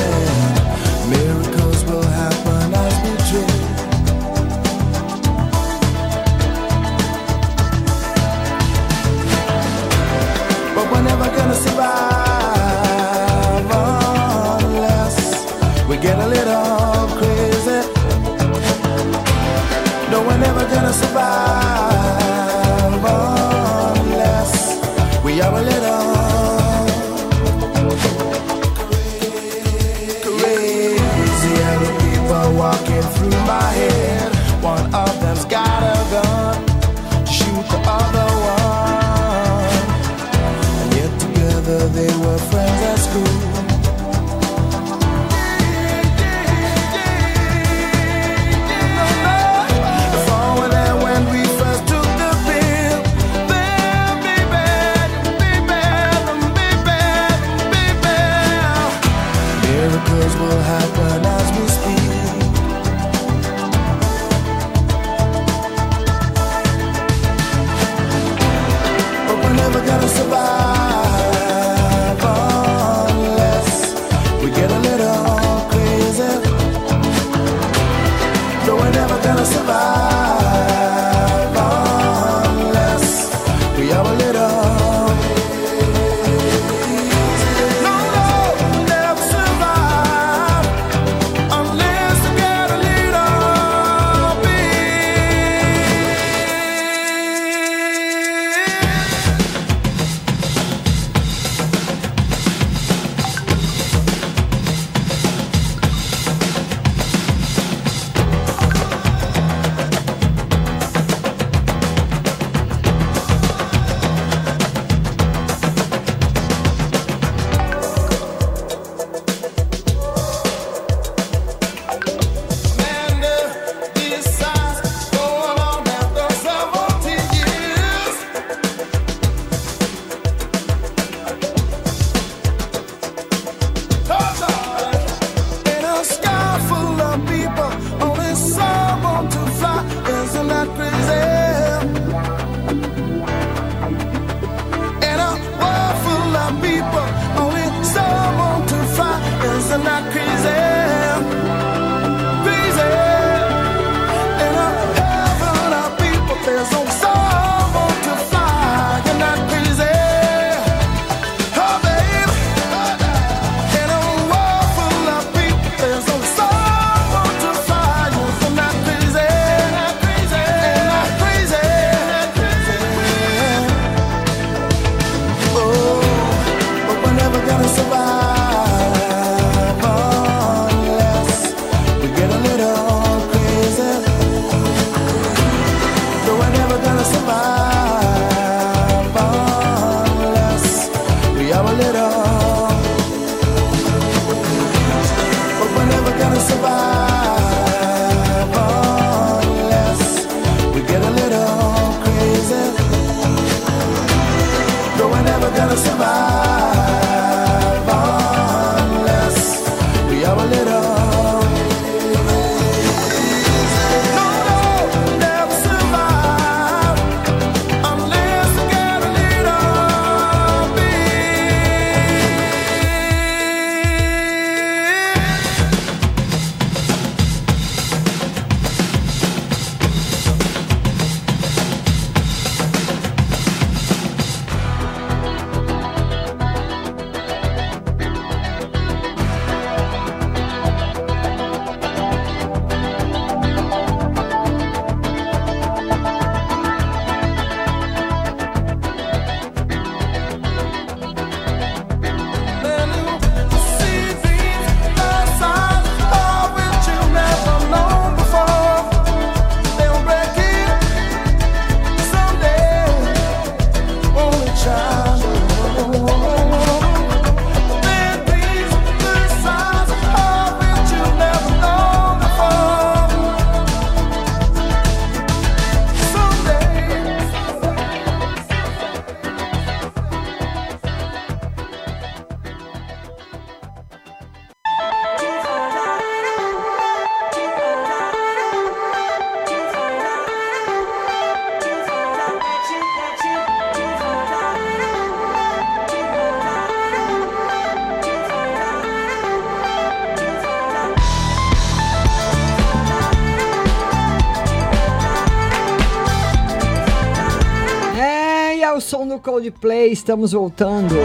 Coldplay, estamos voltando.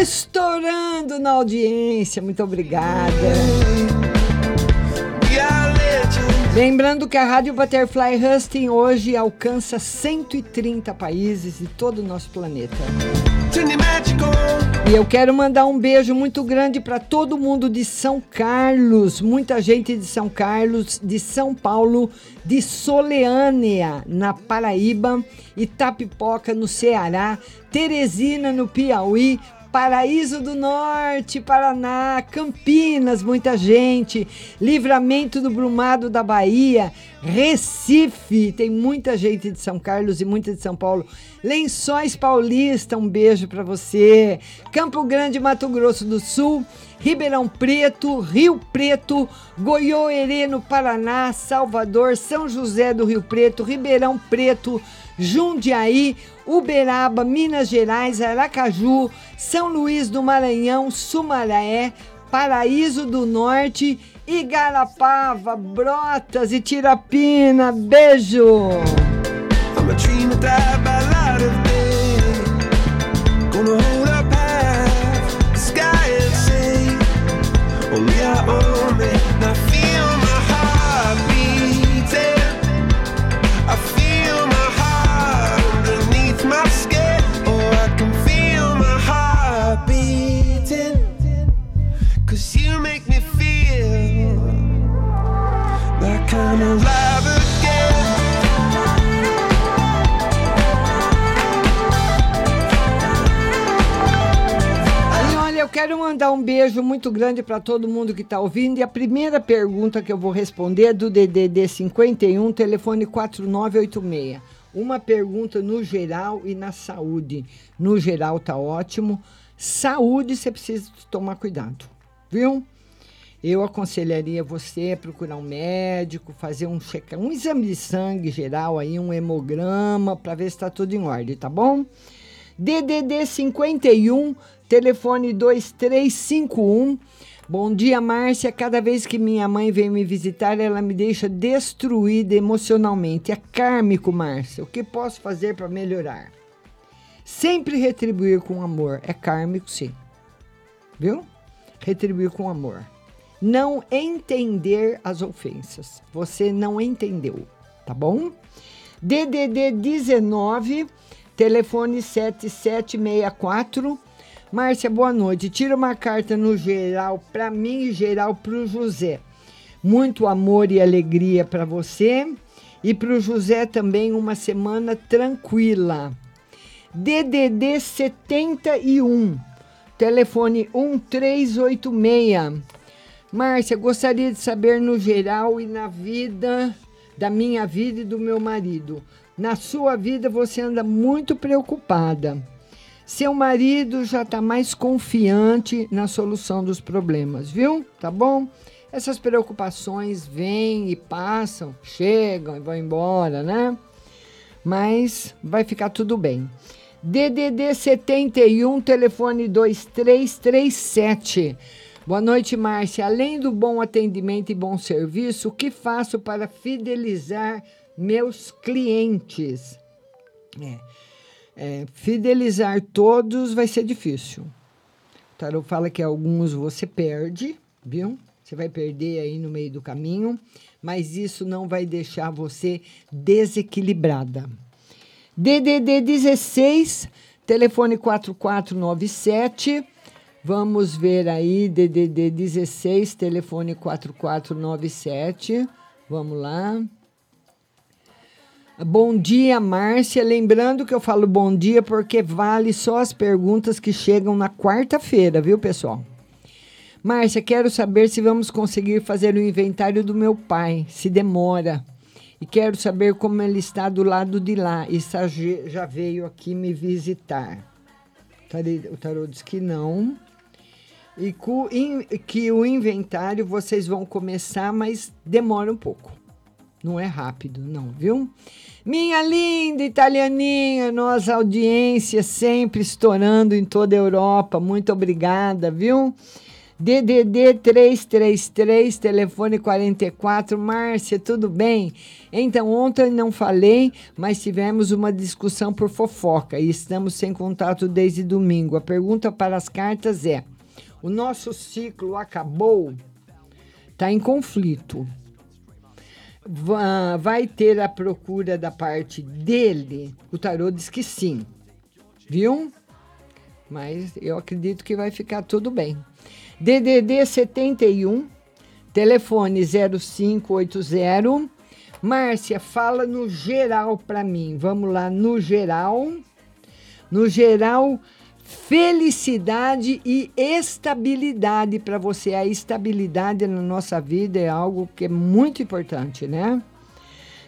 Estourando na audiência, muito obrigada. Lembrando que a Rádio Butterfly Husting hoje alcança 130 países de todo o nosso planeta. E eu quero mandar um beijo muito grande para todo mundo de São Carlos, muita gente de São Carlos, de São Paulo, de Soleânia, na Paraíba, Itapipoca, no Ceará, Teresina, no Piauí, Paraíso do Norte, Paraná, Campinas, muita gente, Livramento do Brumado da Bahia, Recife, tem muita gente de São Carlos e muita de São Paulo. Lençóis Paulista, um beijo para você. Campo Grande, Mato Grosso do Sul, Ribeirão Preto, Rio Preto, Goiôerê no Paraná, Salvador, São José do Rio Preto, Ribeirão Preto, Jundiaí, Uberaba, Minas Gerais, Aracaju, São Luís do Maranhão, Sumaré, Paraíso do Norte, Igarapava, Brotas e Tirapina. Beijo! Oh, we are all. Quero mandar um beijo muito grande para todo mundo que está ouvindo. E a primeira pergunta que eu vou responder é do DDD 51, telefone 4986. Uma pergunta no geral e na saúde. No geral tá ótimo. Saúde você precisa tomar cuidado, viu? Eu aconselharia você a procurar um médico, fazer um check um exame de sangue geral aí, um hemograma, para ver se está tudo em ordem, tá bom? DDD 51, telefone 2351. Bom dia, Márcia. Cada vez que minha mãe vem me visitar, ela me deixa destruída emocionalmente. É kármico, Márcia. O que posso fazer para melhorar? Sempre retribuir com amor. É kármico, sim. Viu? Retribuir com amor. Não entender as ofensas. Você não entendeu, tá bom? DDD 19, telefone 7764. Márcia, boa noite. Tira uma carta no geral para mim e geral para o José. Muito amor e alegria para você e para o José também uma semana tranquila. DDD 71, telefone 1386. Márcia, gostaria de saber no geral e na vida da minha vida e do meu marido. Na sua vida você anda muito preocupada. Seu marido já está mais confiante na solução dos problemas, viu? Tá bom? Essas preocupações vêm e passam, chegam e vão embora, né? Mas vai ficar tudo bem. DDD 71, telefone 2337. Boa noite, Márcia. Além do bom atendimento e bom serviço, o que faço para fidelizar meus clientes? É, é, fidelizar todos vai ser difícil. O fala que alguns você perde, viu? Você vai perder aí no meio do caminho, mas isso não vai deixar você desequilibrada. DDD 16, telefone 4497. Vamos ver aí, DDD 16, telefone 4497. Vamos lá. Bom dia, Márcia. Lembrando que eu falo bom dia porque vale só as perguntas que chegam na quarta-feira, viu, pessoal? Márcia, quero saber se vamos conseguir fazer o inventário do meu pai, se demora. E quero saber como ele está do lado de lá. E já veio aqui me visitar. O tarô diz que não. E que o inventário vocês vão começar, mas demora um pouco. Não é rápido, não, viu? Minha linda italianinha, nossa audiência sempre estourando em toda a Europa. Muito obrigada, viu? DDD 333, telefone 44. Márcia, tudo bem? Então, ontem não falei, mas tivemos uma discussão por fofoca e estamos sem contato desde domingo. A pergunta para as cartas é: o nosso ciclo acabou? Está em conflito. Va- Vai ter a procura da parte dele? O tarô diz que sim. Viu? Mas eu acredito que vai ficar tudo bem. DDD 71, telefone 0580. Márcia, fala no geral para mim. Vamos lá, no geral. No geral, felicidade e estabilidade para você. A estabilidade na nossa vida é algo que é muito importante, né?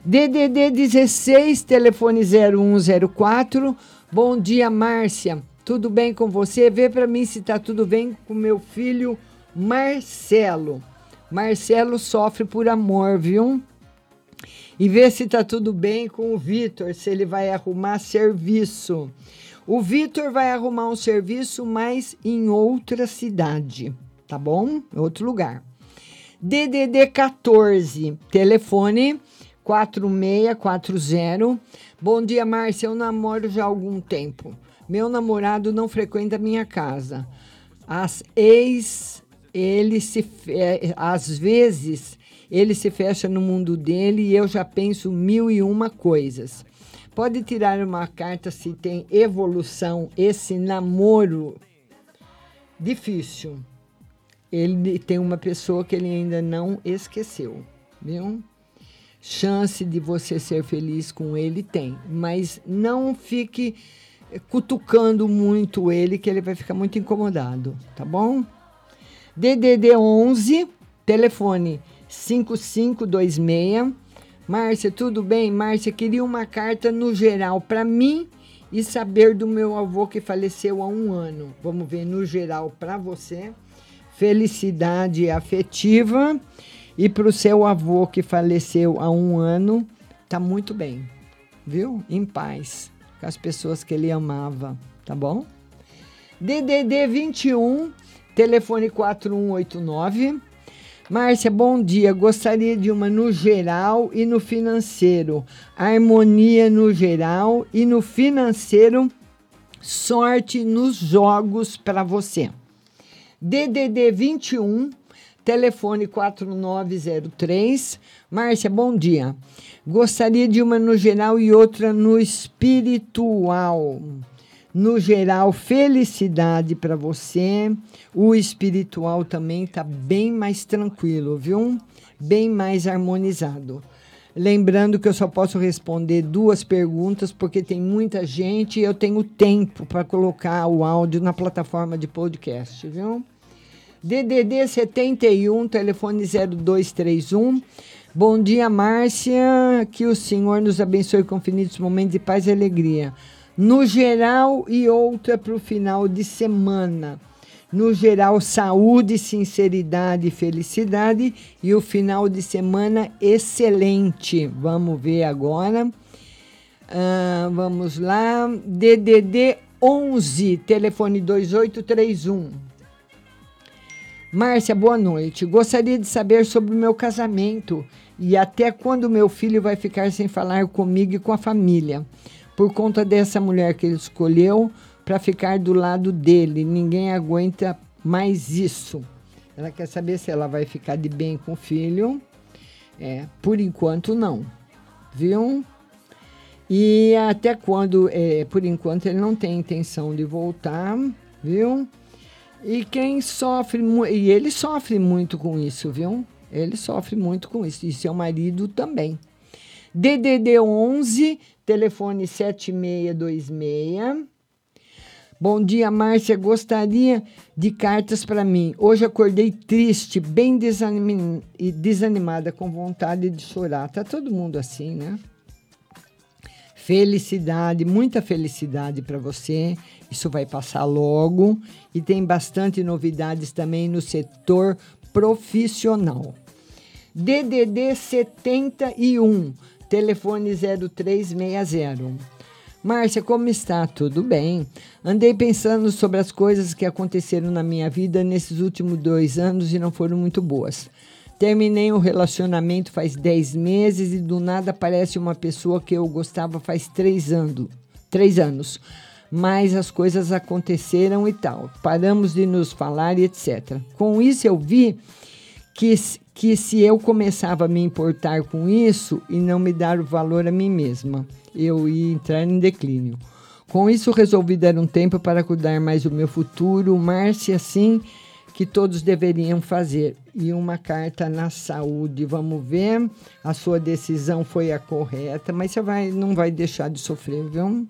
DDD 16, telefone 0104. Bom dia, Márcia. Tudo bem com você? Vê para mim se tá tudo bem com meu filho Marcelo. Marcelo sofre por amor, viu? E vê se tá tudo bem com o Vitor, se ele vai arrumar serviço. O Vitor vai arrumar um serviço, mas em outra cidade, tá bom? Outro lugar. DDD 14, telefone 4640. Bom dia, Márcia. Eu namoro já há algum tempo. Meu namorado não frequenta minha casa. As ex, ele se, fe- às vezes, ele se fecha no mundo dele e eu já penso mil e uma coisas. Pode tirar uma carta se tem evolução, esse namoro difícil. Ele tem uma pessoa que ele ainda não esqueceu, viu? Chance de você ser feliz com ele tem, mas não fique cutucando muito ele, que ele vai ficar muito incomodado, tá bom? DDD 11, telefone 5526. Márcia, tudo bem? Márcia, queria uma carta no geral para mim e saber do meu avô que faleceu há um ano. Vamos ver no geral para você. Felicidade afetiva. E para o seu avô que faleceu há um ano, tá muito bem, viu? Em paz, com as pessoas que ele amava, tá bom? DDD 21, telefone 4189. Márcia, bom dia. Gostaria de uma no geral e no financeiro. Harmonia no geral e no financeiro. Sorte nos jogos para você. DDD 21, telefone 4903. Márcia, bom dia. Gostaria de uma no geral e outra no espiritual. No geral, felicidade para você. O espiritual também está bem mais tranquilo, viu? Bem mais harmonizado. Lembrando que eu só posso responder duas perguntas, porque tem muita gente e eu tenho tempo para colocar o áudio na plataforma de podcast, viu? DDD 71, telefone 0231. Bom dia, Márcia. Que o Senhor nos abençoe com infinitos momentos de paz e alegria. No geral e outra para o final de semana. No geral, saúde, sinceridade e felicidade. E o final de semana excelente. Vamos ver agora. Ah, vamos lá. DDD 11, telefone 2831. Márcia, boa noite. Gostaria de saber sobre o meu casamento e até quando meu filho vai ficar sem falar comigo e com a família, por conta dessa mulher que ele escolheu para ficar do lado dele. Ninguém aguenta mais isso. Ela quer saber se ela vai ficar de bem com o filho. É, por enquanto não. Viu? E até quando, é, por enquanto, ele não tem intenção de voltar, viu? E quem sofre, e ele sofre muito com isso, viu? Ele sofre muito com isso. E seu marido também. DDD 11, telefone 7626. Bom dia, Márcia. Gostaria de cartas para mim. Hoje acordei triste, bem desanim- desanimada, com vontade de chorar. Tá todo mundo assim, né? Felicidade, muita felicidade para você. Isso vai passar logo e tem bastante novidades também no setor profissional. DDD 71, telefone 0360. Márcia, como está? Tudo bem. Andei pensando sobre as coisas que aconteceram na minha vida nesses últimos dois anos e não foram muito boas. Terminei um relacionamento faz 10 meses e do nada aparece uma pessoa que eu gostava faz três anos. Três anos. Mas as coisas aconteceram e tal. Paramos de nos falar e etc. Com isso eu vi que, que se eu começava a me importar com isso e não me dar o valor a mim mesma, eu ia entrar em declínio. Com isso resolvi dar um tempo para cuidar mais do meu futuro, Márcia, assim que todos deveriam fazer. E uma carta na saúde. Vamos ver. A sua decisão foi a correta, mas você vai, não vai deixar de sofrer, viu?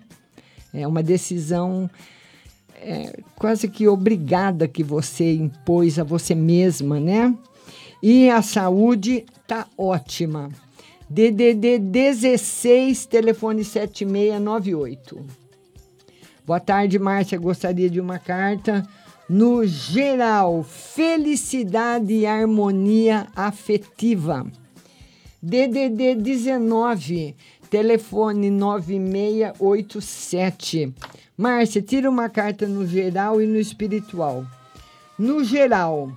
É uma decisão é, quase que obrigada que você impôs a você mesma, né? E a saúde tá ótima. DDD 16, telefone 7698. Boa tarde, Márcia. Gostaria de uma carta no geral, felicidade e harmonia afetiva. DDD 19, telefone 9687. Márcia, tira uma carta no geral e no espiritual. No geral,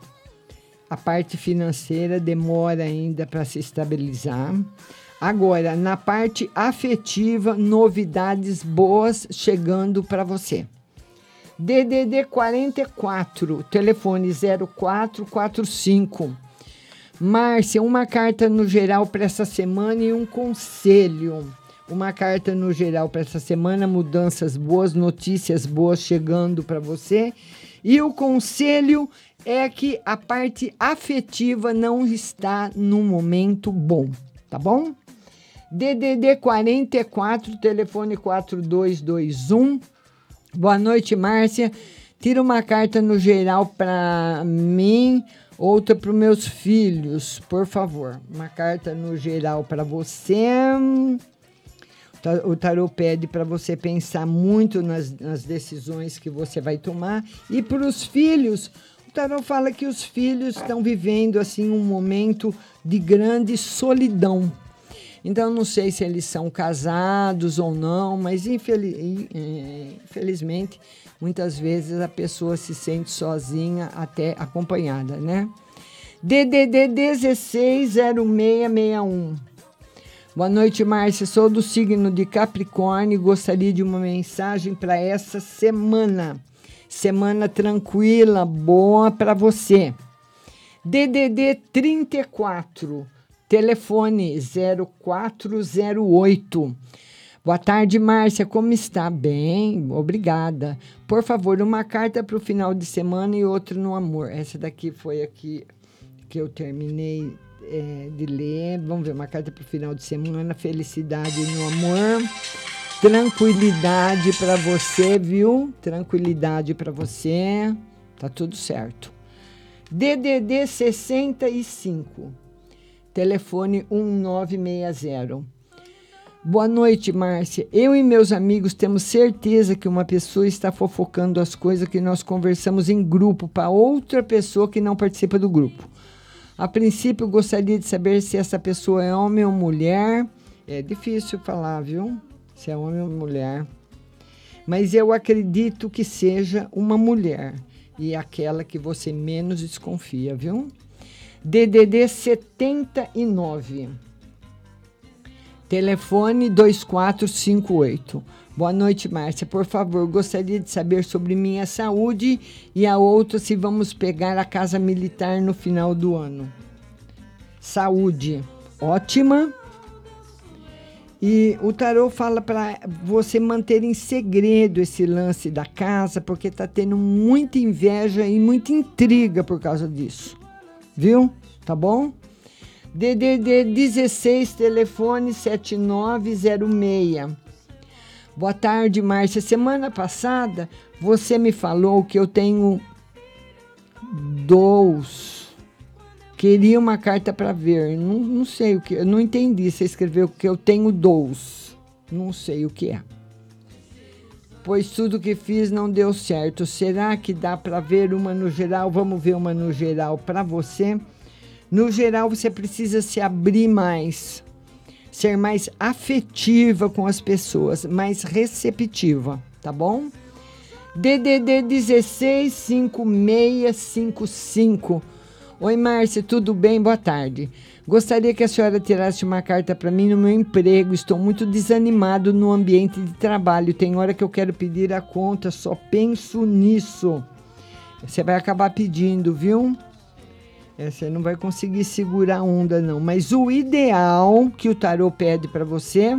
a parte financeira demora ainda para se estabilizar. Agora, na parte afetiva, novidades boas chegando para você. DDD 44, telefone 0445. Márcia, uma carta no geral para essa semana e um conselho. Uma carta no geral para essa semana, mudanças boas, notícias boas chegando para você. E o conselho é que a parte afetiva não está no momento bom, tá bom? DDD 44, telefone 4221. Boa noite, Márcia. Tira uma carta no geral para mim, outra para os meus filhos, por favor. Uma carta no geral para você. O tarô pede para você pensar muito nas, nas, decisões que você vai tomar. E para os filhos, o tarô fala que os filhos estão vivendo assim um momento de grande solidão. Então, não sei se eles são casados ou não, mas infeliz, infelizmente, muitas vezes a pessoa se sente sozinha, até acompanhada, né? DDD 160661. Boa noite, Márcia. Sou do signo de Capricórnio e gostaria de uma mensagem para essa semana. Semana tranquila, boa para você. DDD 34 telefone 0408. Boa tarde, Márcia. Como está? Bem, obrigada. Por favor, uma carta para o final de semana e outra no amor. Essa daqui foi aqui que eu terminei é, de ler. Vamos ver, uma carta para o final de semana. Felicidade no amor. Tranquilidade para você, viu? Tranquilidade para você. Tá tudo certo. DDD 65 telefone 1960. Boa noite, Márcia. Eu e meus amigos temos certeza que uma pessoa está fofocando as coisas que nós conversamos em grupo para outra pessoa que não participa do grupo. A princípio, gostaria de saber se essa pessoa é homem ou mulher. É difícil falar, viu? Se é homem ou mulher. Mas eu acredito que seja uma mulher e aquela que você menos desconfia, viu? DDD 79. Telefone 2458. Boa noite, Márcia. Por favor, gostaria de saber sobre minha saúde e a outra se vamos pegar a casa militar no final do ano. Saúde ótima. E o tarô fala para você manter em segredo esse lance da casa, porque está tendo muita inveja e muita intriga por causa disso viu? Tá bom? DDD 16, telefone 7906. Boa tarde, Márcia. Semana passada você me falou que eu tenho dois. Queria uma carta para ver. Não, não sei o que. Eu não entendi. Você escreveu que eu tenho dois. Não sei o que é pois tudo que fiz não deu certo. Será que dá para ver uma no geral? Vamos ver uma no geral para você. No geral, você precisa se abrir mais. Ser mais afetiva com as pessoas, mais receptiva, tá bom? DDD 16 5655. Oi, Márcia, tudo bem? Boa tarde. Gostaria que a senhora tirasse uma carta para mim no meu emprego. Estou muito desanimado no ambiente de trabalho. Tem hora que eu quero pedir a conta, só penso nisso. Você vai acabar pedindo, viu? Você não vai conseguir segurar a onda, não. Mas o ideal que o tarô pede para você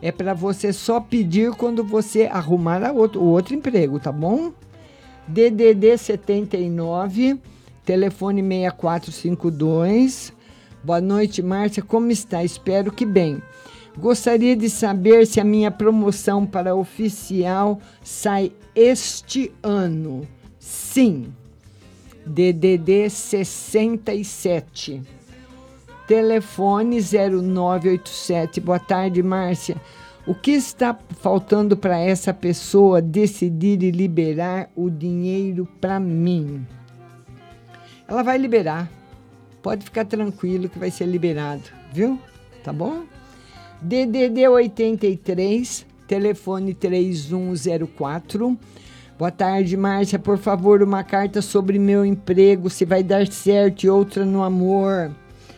é para você só pedir quando você arrumar a outro, o outro emprego, tá bom? DDD 79, telefone 6452. Boa noite, Márcia. Como está? Espero que bem. Gostaria de saber se a minha promoção para oficial sai este ano. Sim. DDD 67. Telefone 0987. Boa tarde, Márcia. O que está faltando para essa pessoa decidir e liberar o dinheiro para mim? Ela vai liberar. Pode ficar tranquilo que vai ser liberado, viu? Tá bom? DDD 83, telefone 3104. Boa tarde, Márcia. Por favor, uma carta sobre meu emprego, se vai dar certo e outra no amor.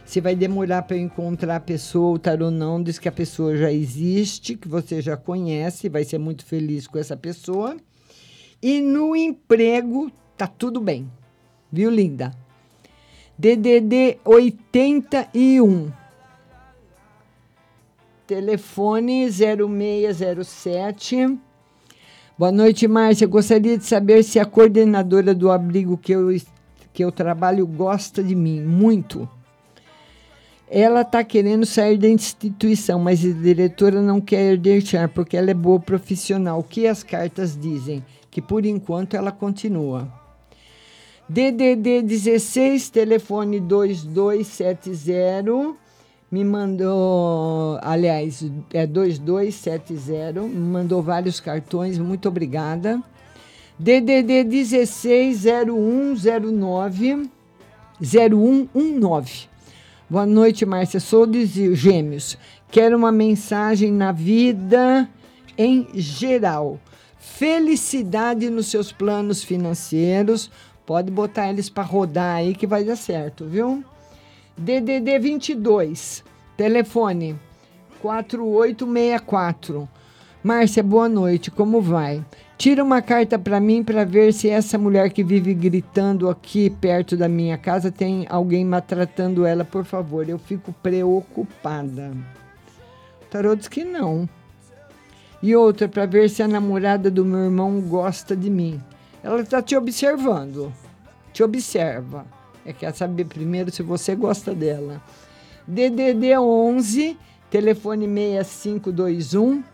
Se vai demorar para encontrar a pessoa, o tarô não diz que a pessoa já existe, que você já conhece, vai ser muito feliz com essa pessoa. E no emprego, tá tudo bem. Viu, linda? DDD 81. Telefone 0607 Boa noite, Márcia. Gostaria de saber se a coordenadora do abrigo que eu, que eu trabalho gosta de mim. Muito. Ela está querendo sair da instituição, mas a diretora não quer deixar porque ela é boa profissional. O que as cartas dizem? Que por enquanto ela continua. DDD 16, telefone 2270 me mandou, aliás, é 2270, me mandou vários cartões, muito obrigada. DDD 160109 0119. Boa noite, Márcia. Sou de Gêmeos. Quero uma mensagem na vida em geral. Felicidade nos seus planos financeiros. Pode botar eles para rodar aí que vai dar certo, viu? DDD 22, telefone 4864. Márcia, boa noite, como vai? Tira uma carta para mim para ver se essa mulher que vive gritando aqui perto da minha casa tem alguém maltratando ela, por favor. Eu fico preocupada. O tarô diz que não. E outra para ver se a namorada do meu irmão gosta de mim. Ela está te observando. Te observa. É quer saber primeiro se você gosta dela. DDD 11, telefone 6521.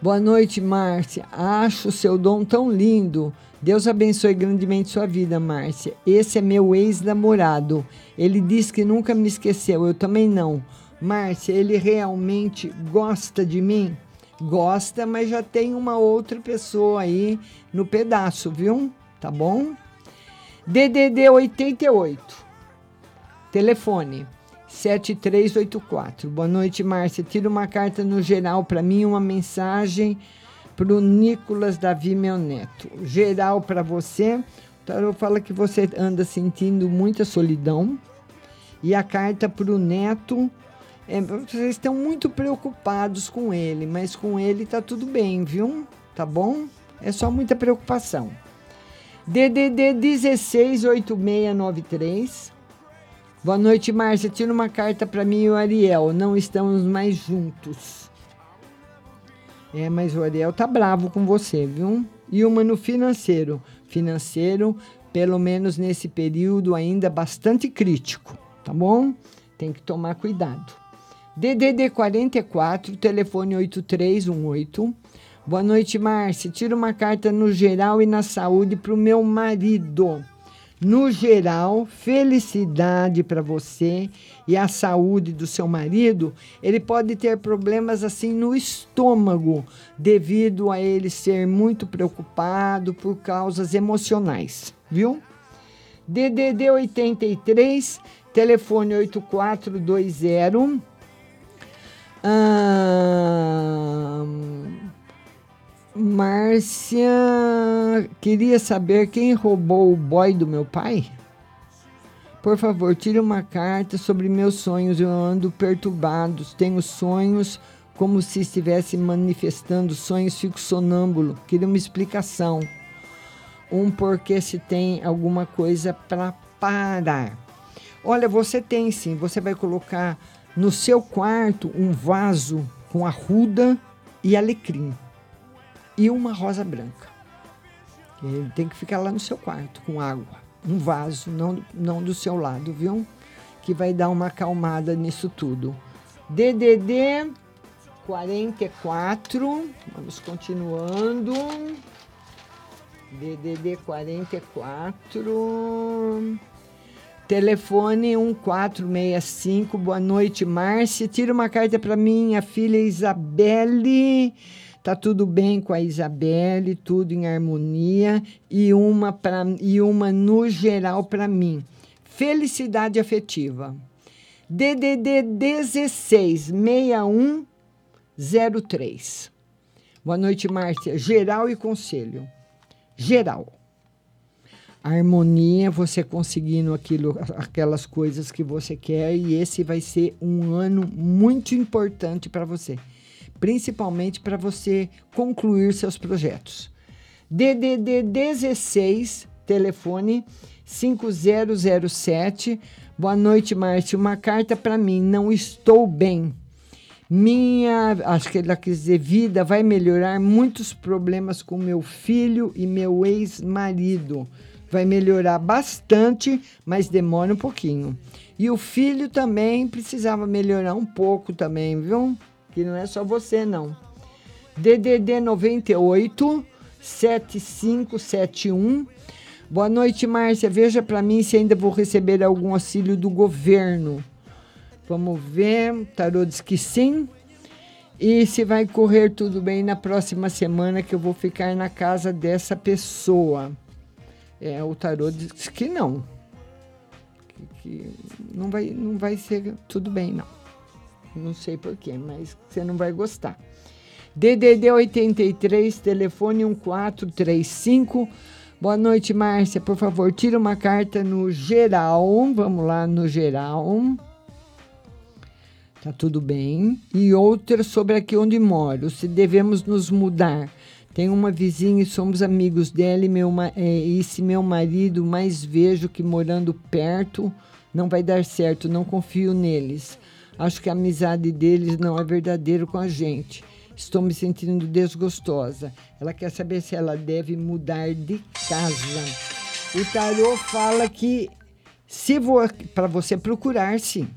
Boa noite, Márcia. Acho seu dom tão lindo. Deus abençoe grandemente sua vida, Márcia. Esse é meu ex-namorado. Ele diz que nunca me esqueceu. Eu também não. Márcia, ele realmente gosta de mim? Gosta, mas já tem uma outra pessoa aí no pedaço, viu? Tá bom? DDD 88. Telefone 7384. Boa noite, Márcia. Tira uma carta no geral para mim, uma mensagem para o Nicolas Davi, meu neto. Geral para você. O tarô fala que você anda sentindo muita solidão. E a carta para o neto. É, vocês estão muito preocupados com ele, mas com ele tá tudo bem, viu? Tá bom? É só muita preocupação. DDD 168693. Boa noite, Márcia. Tira uma carta para mim e o Ariel. Não estamos mais juntos. É, mas o Ariel tá bravo com você, viu? E uma no financeiro. Financeiro, pelo menos nesse período, ainda bastante crítico, tá bom? Tem que tomar cuidado. DDD 44, telefone 8318. Boa noite, Márcia. Tira uma carta no geral e na saúde para o meu marido. No geral, felicidade para você e a saúde do seu marido. Ele pode ter problemas assim no estômago, devido a ele ser muito preocupado por causas emocionais, viu? DDD 83, telefone 8420 Ahn, Márcia queria saber quem roubou o boy do meu pai? Por favor, tire uma carta sobre meus sonhos. Eu ando perturbado. Tenho sonhos como se estivesse manifestando sonhos, fico sonâmbulo. Queria uma explicação. Um porquê se tem alguma coisa para parar. Olha, você tem sim. Você vai colocar no seu quarto um vaso com arruda e alecrim e uma rosa branca. Ele tem que ficar lá no seu quarto com água, um vaso, não, não do seu lado, viu? Que vai dar uma acalmada nisso tudo. DDD 44, vamos continuando. DDD 44. Telefone 1465. Boa noite, Márcia. Tira uma carta para minha filha Isabelle. Tá tudo bem com a Isabelle, tudo em harmonia e uma para e uma no geral para mim. Felicidade afetiva. DDD 16 6103. Boa noite, Márcia. Geral e conselho. Geral harmonia, você conseguindo aquilo, aquelas coisas que você quer, e esse vai ser um ano muito importante para você, principalmente para você concluir seus projetos. DDD 16, telefone 5007. Boa noite, Márcia. Uma carta para mim. Não estou bem. Minha, acho que ela quis dizer, vida vai melhorar muitos problemas com meu filho e meu ex-marido vai melhorar bastante, mas demora um pouquinho. E o filho também precisava melhorar um pouco também, viu? Que não é só você, não. DDD 98 7571. Boa noite, Márcia. Veja para mim se ainda vou receber algum auxílio do governo. Vamos ver. O tarô diz que sim. E se vai correr tudo bem na próxima semana que eu vou ficar na casa dessa pessoa. É, o tarô diz que não. Que, que, não, vai, não vai ser tudo bem, não. Não sei porquê, mas você não vai gostar. DDD 83, telefone 1435. Boa noite, Márcia. Por favor, tira uma carta no geral. Vamos lá no geral. Tá tudo bem. E outra sobre aqui onde moro. Se devemos nos mudar tenho uma vizinha e somos amigos dela e, meu, é, e se meu marido mais vejo que morando perto, não vai dar certo, não confio neles. Acho que a amizade deles não é verdadeira com a gente. Estou me sentindo desgostosa. Ela quer saber se ela deve mudar de casa. O tarô fala que se para você procurar, sim.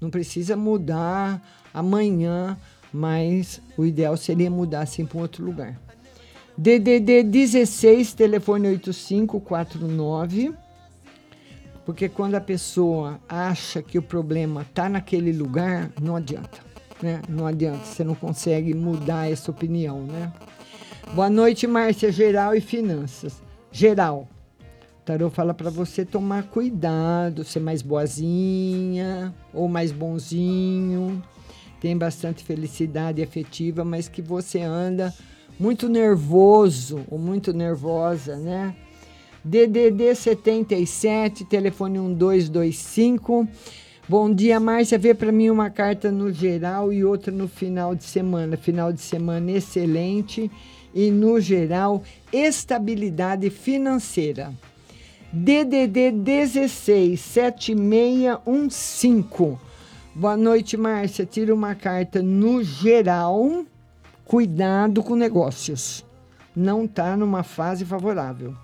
Não precisa mudar amanhã, mas o ideal seria mudar sim para um outro lugar. DDD 16, telefone 8549. Porque quando a pessoa acha que o problema está naquele lugar, não adianta. Né? Não adianta, você não consegue mudar essa opinião, né? Boa noite, Márcia, geral e finanças. Geral. Tarô fala para você tomar cuidado, ser mais boazinha ou mais bonzinho. Tem bastante felicidade afetiva, mas que você anda muito nervoso ou muito nervosa, né? DDD 77, telefone 1225. Bom dia, Márcia. Vê para mim uma carta no geral e outra no final de semana. Final de semana excelente e no geral estabilidade financeira. DDD 16 7615. Boa noite, Márcia. Tira uma carta no geral cuidado com negócios. Não está numa fase favorável.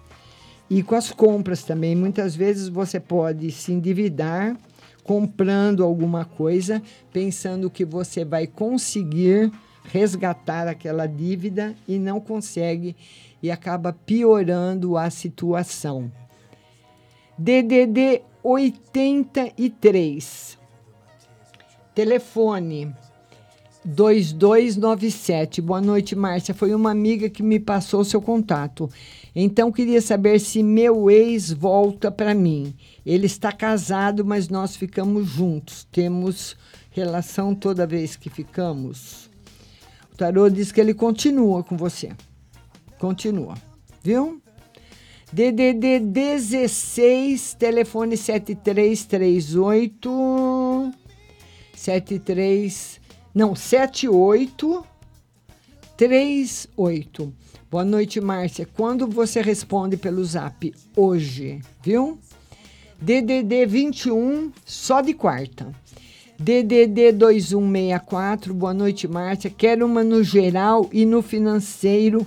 E com as compras também, muitas vezes você pode se endividar comprando alguma coisa, pensando que você vai conseguir resgatar aquela dívida e não consegue e acaba piorando a situação. DDD 83. Telefone 2297. Boa noite, Márcia. Foi uma amiga que me passou seu contato. Então queria saber se meu ex volta para mim. Ele está casado, mas nós ficamos juntos. Temos relação toda vez que ficamos? O tarô diz que ele continua com você. Continua, viu? DDD 16, telefone 7338 73 não, 78 38. Boa noite, Márcia. Quando você responde pelo Zap? Hoje, viu? DDD 21, só de quarta. DDD 2164, boa noite, Márcia. Quero uma no geral e no financeiro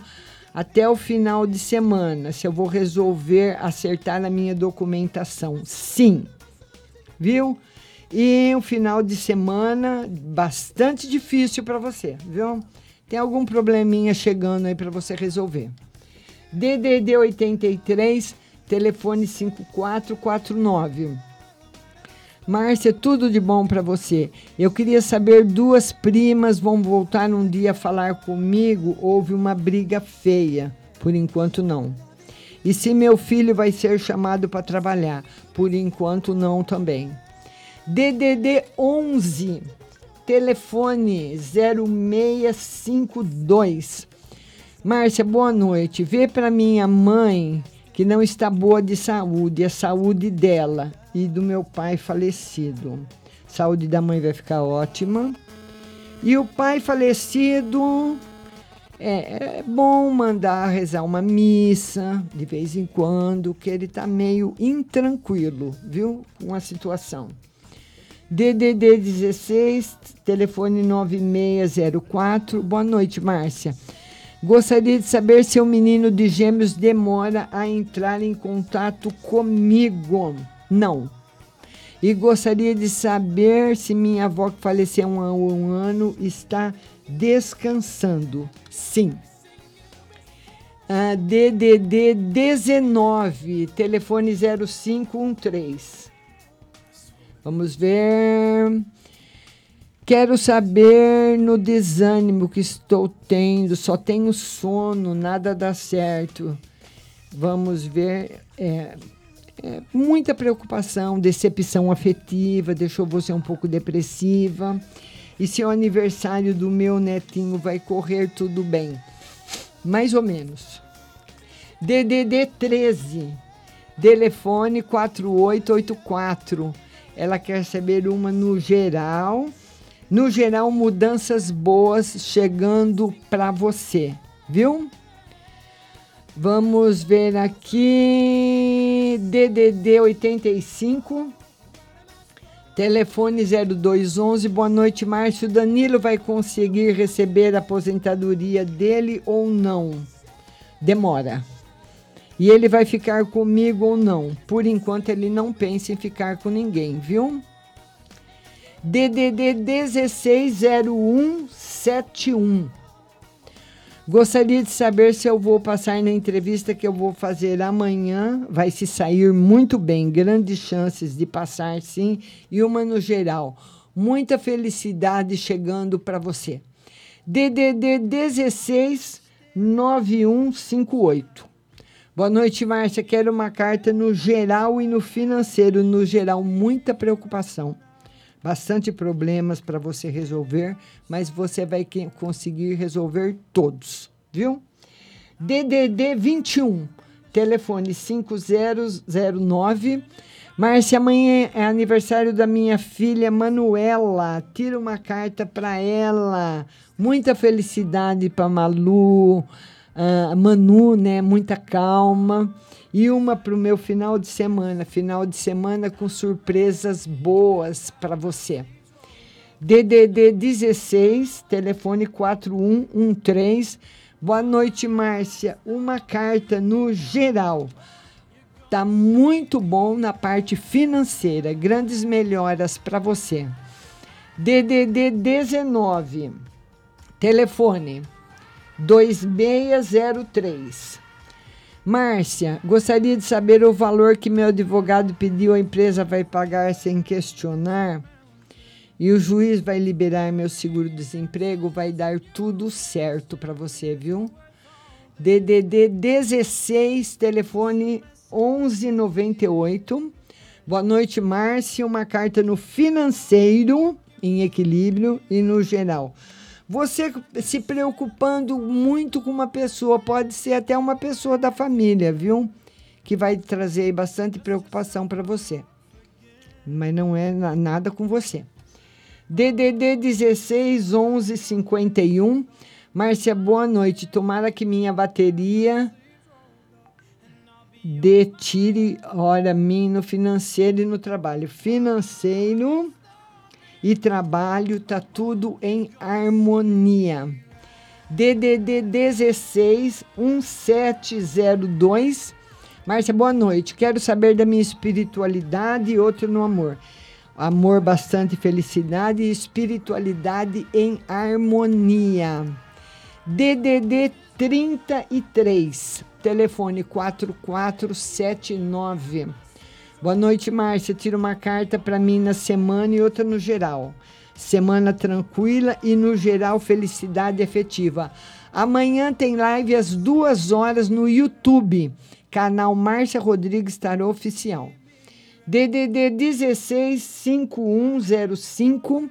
até o final de semana. Se eu vou resolver acertar a minha documentação. Sim. Viu? E um final de semana bastante difícil para você, viu? Tem algum probleminha chegando aí para você resolver. DDD 83 telefone 5449. Márcia, tudo de bom para você. Eu queria saber, duas primas vão voltar um dia a falar comigo? Houve uma briga feia. Por enquanto, não. E se meu filho vai ser chamado para trabalhar? Por enquanto, não também. DDD 11, telefone 0652. Márcia, boa noite. Vê para minha mãe que não está boa de saúde, a saúde dela e do meu pai falecido. Saúde da mãe vai ficar ótima. E o pai falecido, é, é bom mandar rezar uma missa de vez em quando, que ele está meio intranquilo, viu? Com a situação. DDD 16, telefone 9604. Boa noite, Márcia. Gostaria de saber se o menino de gêmeos demora a entrar em contato comigo. Não. E gostaria de saber se minha avó que faleceu há um ano está descansando. Sim. Uh, DDD 19, telefone 0513. Vamos ver. Quero saber no desânimo que estou tendo, só tenho sono, nada dá certo. Vamos ver. É, é, muita preocupação, decepção afetiva, deixou você um pouco depressiva. E se o aniversário do meu netinho vai correr tudo bem? Mais ou menos. DDD 13, telefone 4884. Ela quer saber uma no geral no geral, mudanças boas chegando para você, viu? Vamos ver aqui. DDD 85. Telefone 0211. Boa noite, Márcio. Danilo vai conseguir receber a aposentadoria dele ou não? Demora. E ele vai ficar comigo ou não? Por enquanto, ele não pensa em ficar com ninguém, viu? DDD 160171. Gostaria de saber se eu vou passar na entrevista que eu vou fazer amanhã. Vai se sair muito bem, grandes chances de passar sim, e uma no geral. Muita felicidade chegando para você. DDD 169158. Boa noite, Márcia. Quero uma carta no geral e no financeiro. No geral, muita preocupação bastante problemas para você resolver, mas você vai conseguir resolver todos, viu? DDD 21, telefone 5009. Márcia, amanhã é aniversário da minha filha Manuela. Tira uma carta para ela. Muita felicidade para Malu, uh, Manu, né? Muita calma e uma para o meu final de semana. Final de semana com surpresas boas para você. DDD 16, telefone 4113. Boa noite, Márcia. Uma carta no geral. Tá muito bom na parte financeira. Grandes melhoras para você. DDD 19, telefone 2603. Márcia, gostaria de saber o valor que meu advogado pediu a empresa vai pagar sem questionar. E o juiz vai liberar meu seguro-desemprego, vai dar tudo certo para você, viu? DDD 16, telefone 1198. Boa noite, Márcia. Uma carta no financeiro em equilíbrio e no geral. Você se preocupando muito com uma pessoa, pode ser até uma pessoa da família, viu? Que vai trazer bastante preocupação para você. Mas não é na- nada com você. DDD 16 11 51. Márcia, boa noite. Tomara que minha bateria dê tire hora mim no financeiro e no trabalho. Financeiro e trabalho tá tudo em harmonia. DDD 16 1702. Márcia, boa noite. Quero saber da minha espiritualidade e outro no amor. Amor, bastante felicidade e espiritualidade em harmonia. DDD 33, telefone 4479. Boa noite, Márcia. Tira uma carta para mim na semana e outra no geral. Semana tranquila e no geral felicidade efetiva. Amanhã tem live às duas horas no YouTube, canal Márcia Rodrigues Tarô Oficial. DDD 16 5105.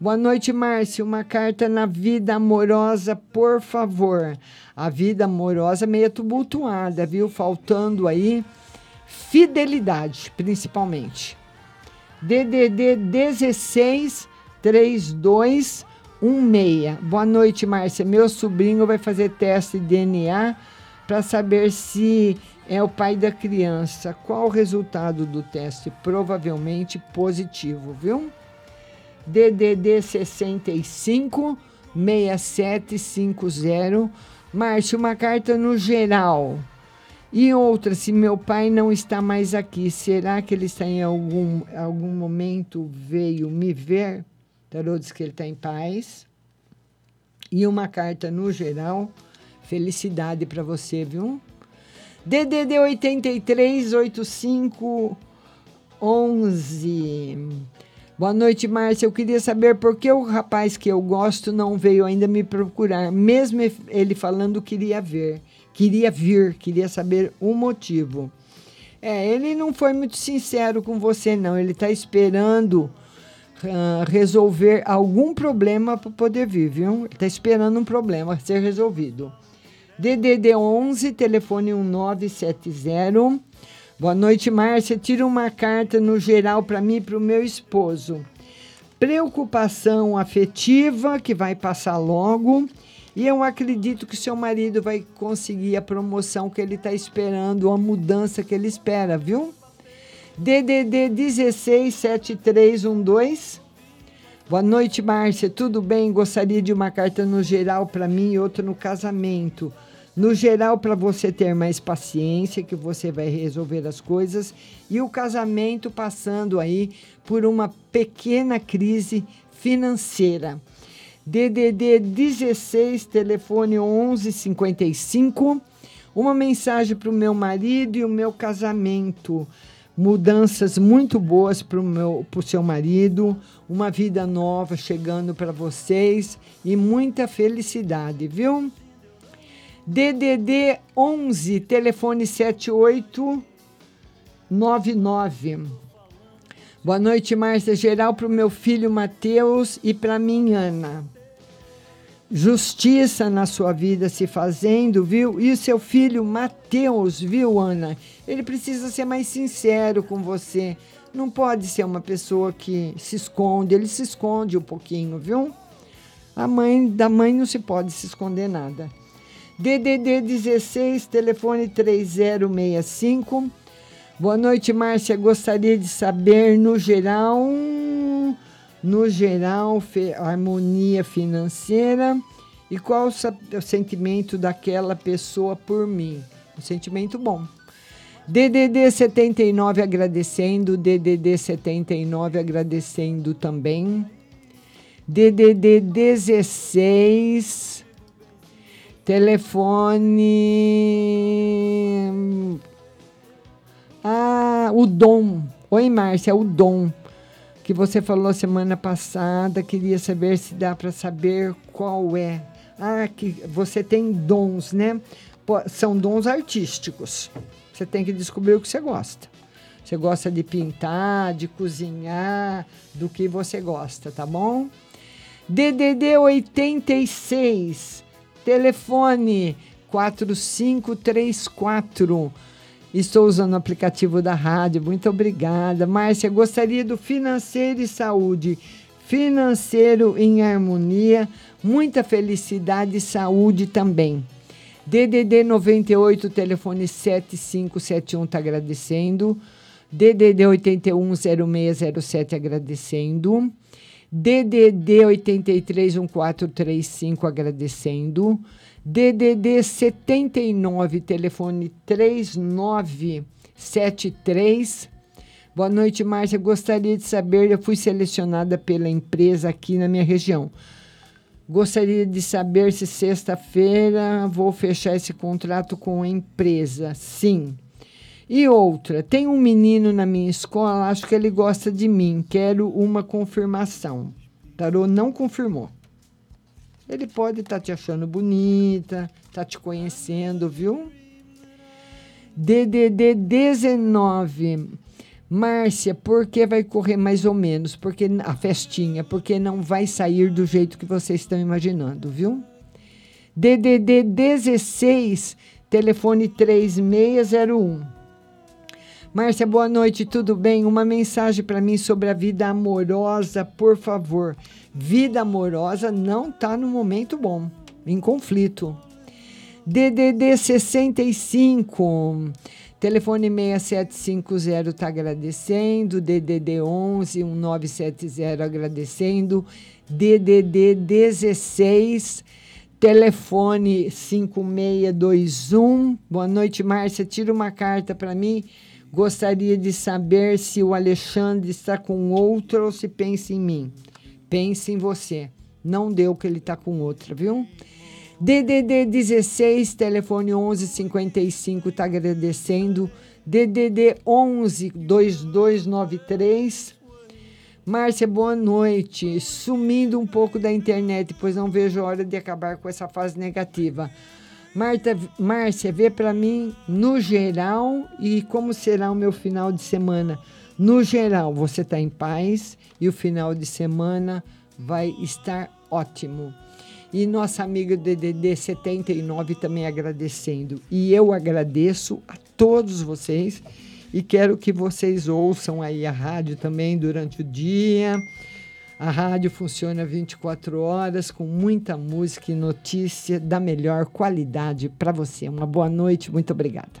Boa noite, Márcia. Uma carta na vida amorosa, por favor. A vida amorosa meio tumultuada, viu? Faltando aí fidelidade, principalmente. DDD 16 3216. Boa noite, Márcia. Meu sobrinho vai fazer teste de DNA para saber se é o pai da criança. Qual o resultado do teste? Provavelmente positivo, viu? DDD 65 6750. Márcio, uma carta no geral. E outra, se meu pai não está mais aqui, será que ele está em algum, algum momento veio me ver? Tarô diz que ele está em paz. E uma carta no geral. Felicidade para você, viu? DDD 83 85 11. Boa noite, Márcia. Eu queria saber por que o rapaz que eu gosto não veio ainda me procurar, mesmo ele falando que queria ver, queria vir, queria saber o motivo. É, ele não foi muito sincero com você, não. Ele está esperando ah, resolver algum problema para poder vir, viu? Ele está esperando um problema ser resolvido. DDD 11, telefone 1970. Boa noite, Márcia. Tira uma carta no geral para mim e para o meu esposo. Preocupação afetiva, que vai passar logo. E eu acredito que seu marido vai conseguir a promoção que ele está esperando, a mudança que ele espera, viu? DDD 167312. Boa noite, Márcia. Tudo bem? Gostaria de uma carta no geral para mim e outra no casamento. No geral, para você ter mais paciência, que você vai resolver as coisas. E o casamento passando aí por uma pequena crise financeira. DDD 16, telefone 1155. Uma mensagem para o meu marido e o meu casamento. Mudanças muito boas para o seu marido, uma vida nova chegando para vocês e muita felicidade, viu? DDD 11, telefone 7899. Boa noite, Márcia. Geral para o meu filho Matheus e para mim, Ana. Justiça na sua vida se fazendo, viu? E o seu filho Matheus, viu, Ana? Ele precisa ser mais sincero com você. Não pode ser uma pessoa que se esconde. Ele se esconde um pouquinho, viu? A mãe da mãe não se pode se esconder nada. DDD 16, telefone 3065. Boa noite, Márcia. Gostaria de saber, no geral, no geral, harmonia financeira e qual o sentimento daquela pessoa por mim. Um sentimento bom. DDD 79 agradecendo, DDD 79 agradecendo também. DDD 16 telefone Ah, o Dom. Oi, Márcia, o Dom que você falou semana passada, queria saber se dá para saber qual é. Ah, que você tem dons, né? São dons artísticos. Você tem que descobrir o que você gosta. Você gosta de pintar, de cozinhar, do que você gosta, tá bom? DDD 86, telefone 4534. Estou usando o aplicativo da rádio. Muito obrigada. Márcia, gostaria do financeiro e saúde. Financeiro em harmonia, muita felicidade e saúde também. DDD 98, telefone 7571, está agradecendo. DDD 810607, agradecendo. DDD 83 1435, agradecendo. DDD 79, telefone 3973. Boa noite, Márcia. Gostaria de saber, eu fui selecionada pela empresa aqui na minha região. Gostaria de saber se sexta-feira vou fechar esse contrato com a empresa. Sim. E outra, tem um menino na minha escola, acho que ele gosta de mim, quero uma confirmação. Tarô não confirmou. Ele pode estar tá te achando bonita, tá te conhecendo, viu? DDD 19. Márcia, por que vai correr mais ou menos? Porque a festinha, porque não vai sair do jeito que vocês estão imaginando, viu? DDD 16, telefone 3601. Márcia, boa noite, tudo bem? Uma mensagem para mim sobre a vida amorosa, por favor. Vida amorosa não está no momento bom, em conflito. DDD 65, telefone 6750 está agradecendo. DDD 11 1970 agradecendo. DDD 16, telefone 5621. Boa noite, Márcia. Tira uma carta para mim. Gostaria de saber se o Alexandre está com outro ou se pensa em mim. Pense em você. Não deu que ele está com outra, viu? DDD 16, telefone 1155, está agradecendo. DDD 11 2293. Márcia, boa noite. Sumindo um pouco da internet, pois não vejo a hora de acabar com essa fase negativa. Marta, Márcia, vê para mim no geral e como será o meu final de semana. No geral, você está em paz e o final de semana vai estar ótimo. E nossa amiga DDD 79 também agradecendo. E eu agradeço a todos vocês e quero que vocês ouçam aí a rádio também durante o dia. A rádio funciona 24 horas com muita música e notícia da melhor qualidade para você. Uma boa noite, muito obrigada.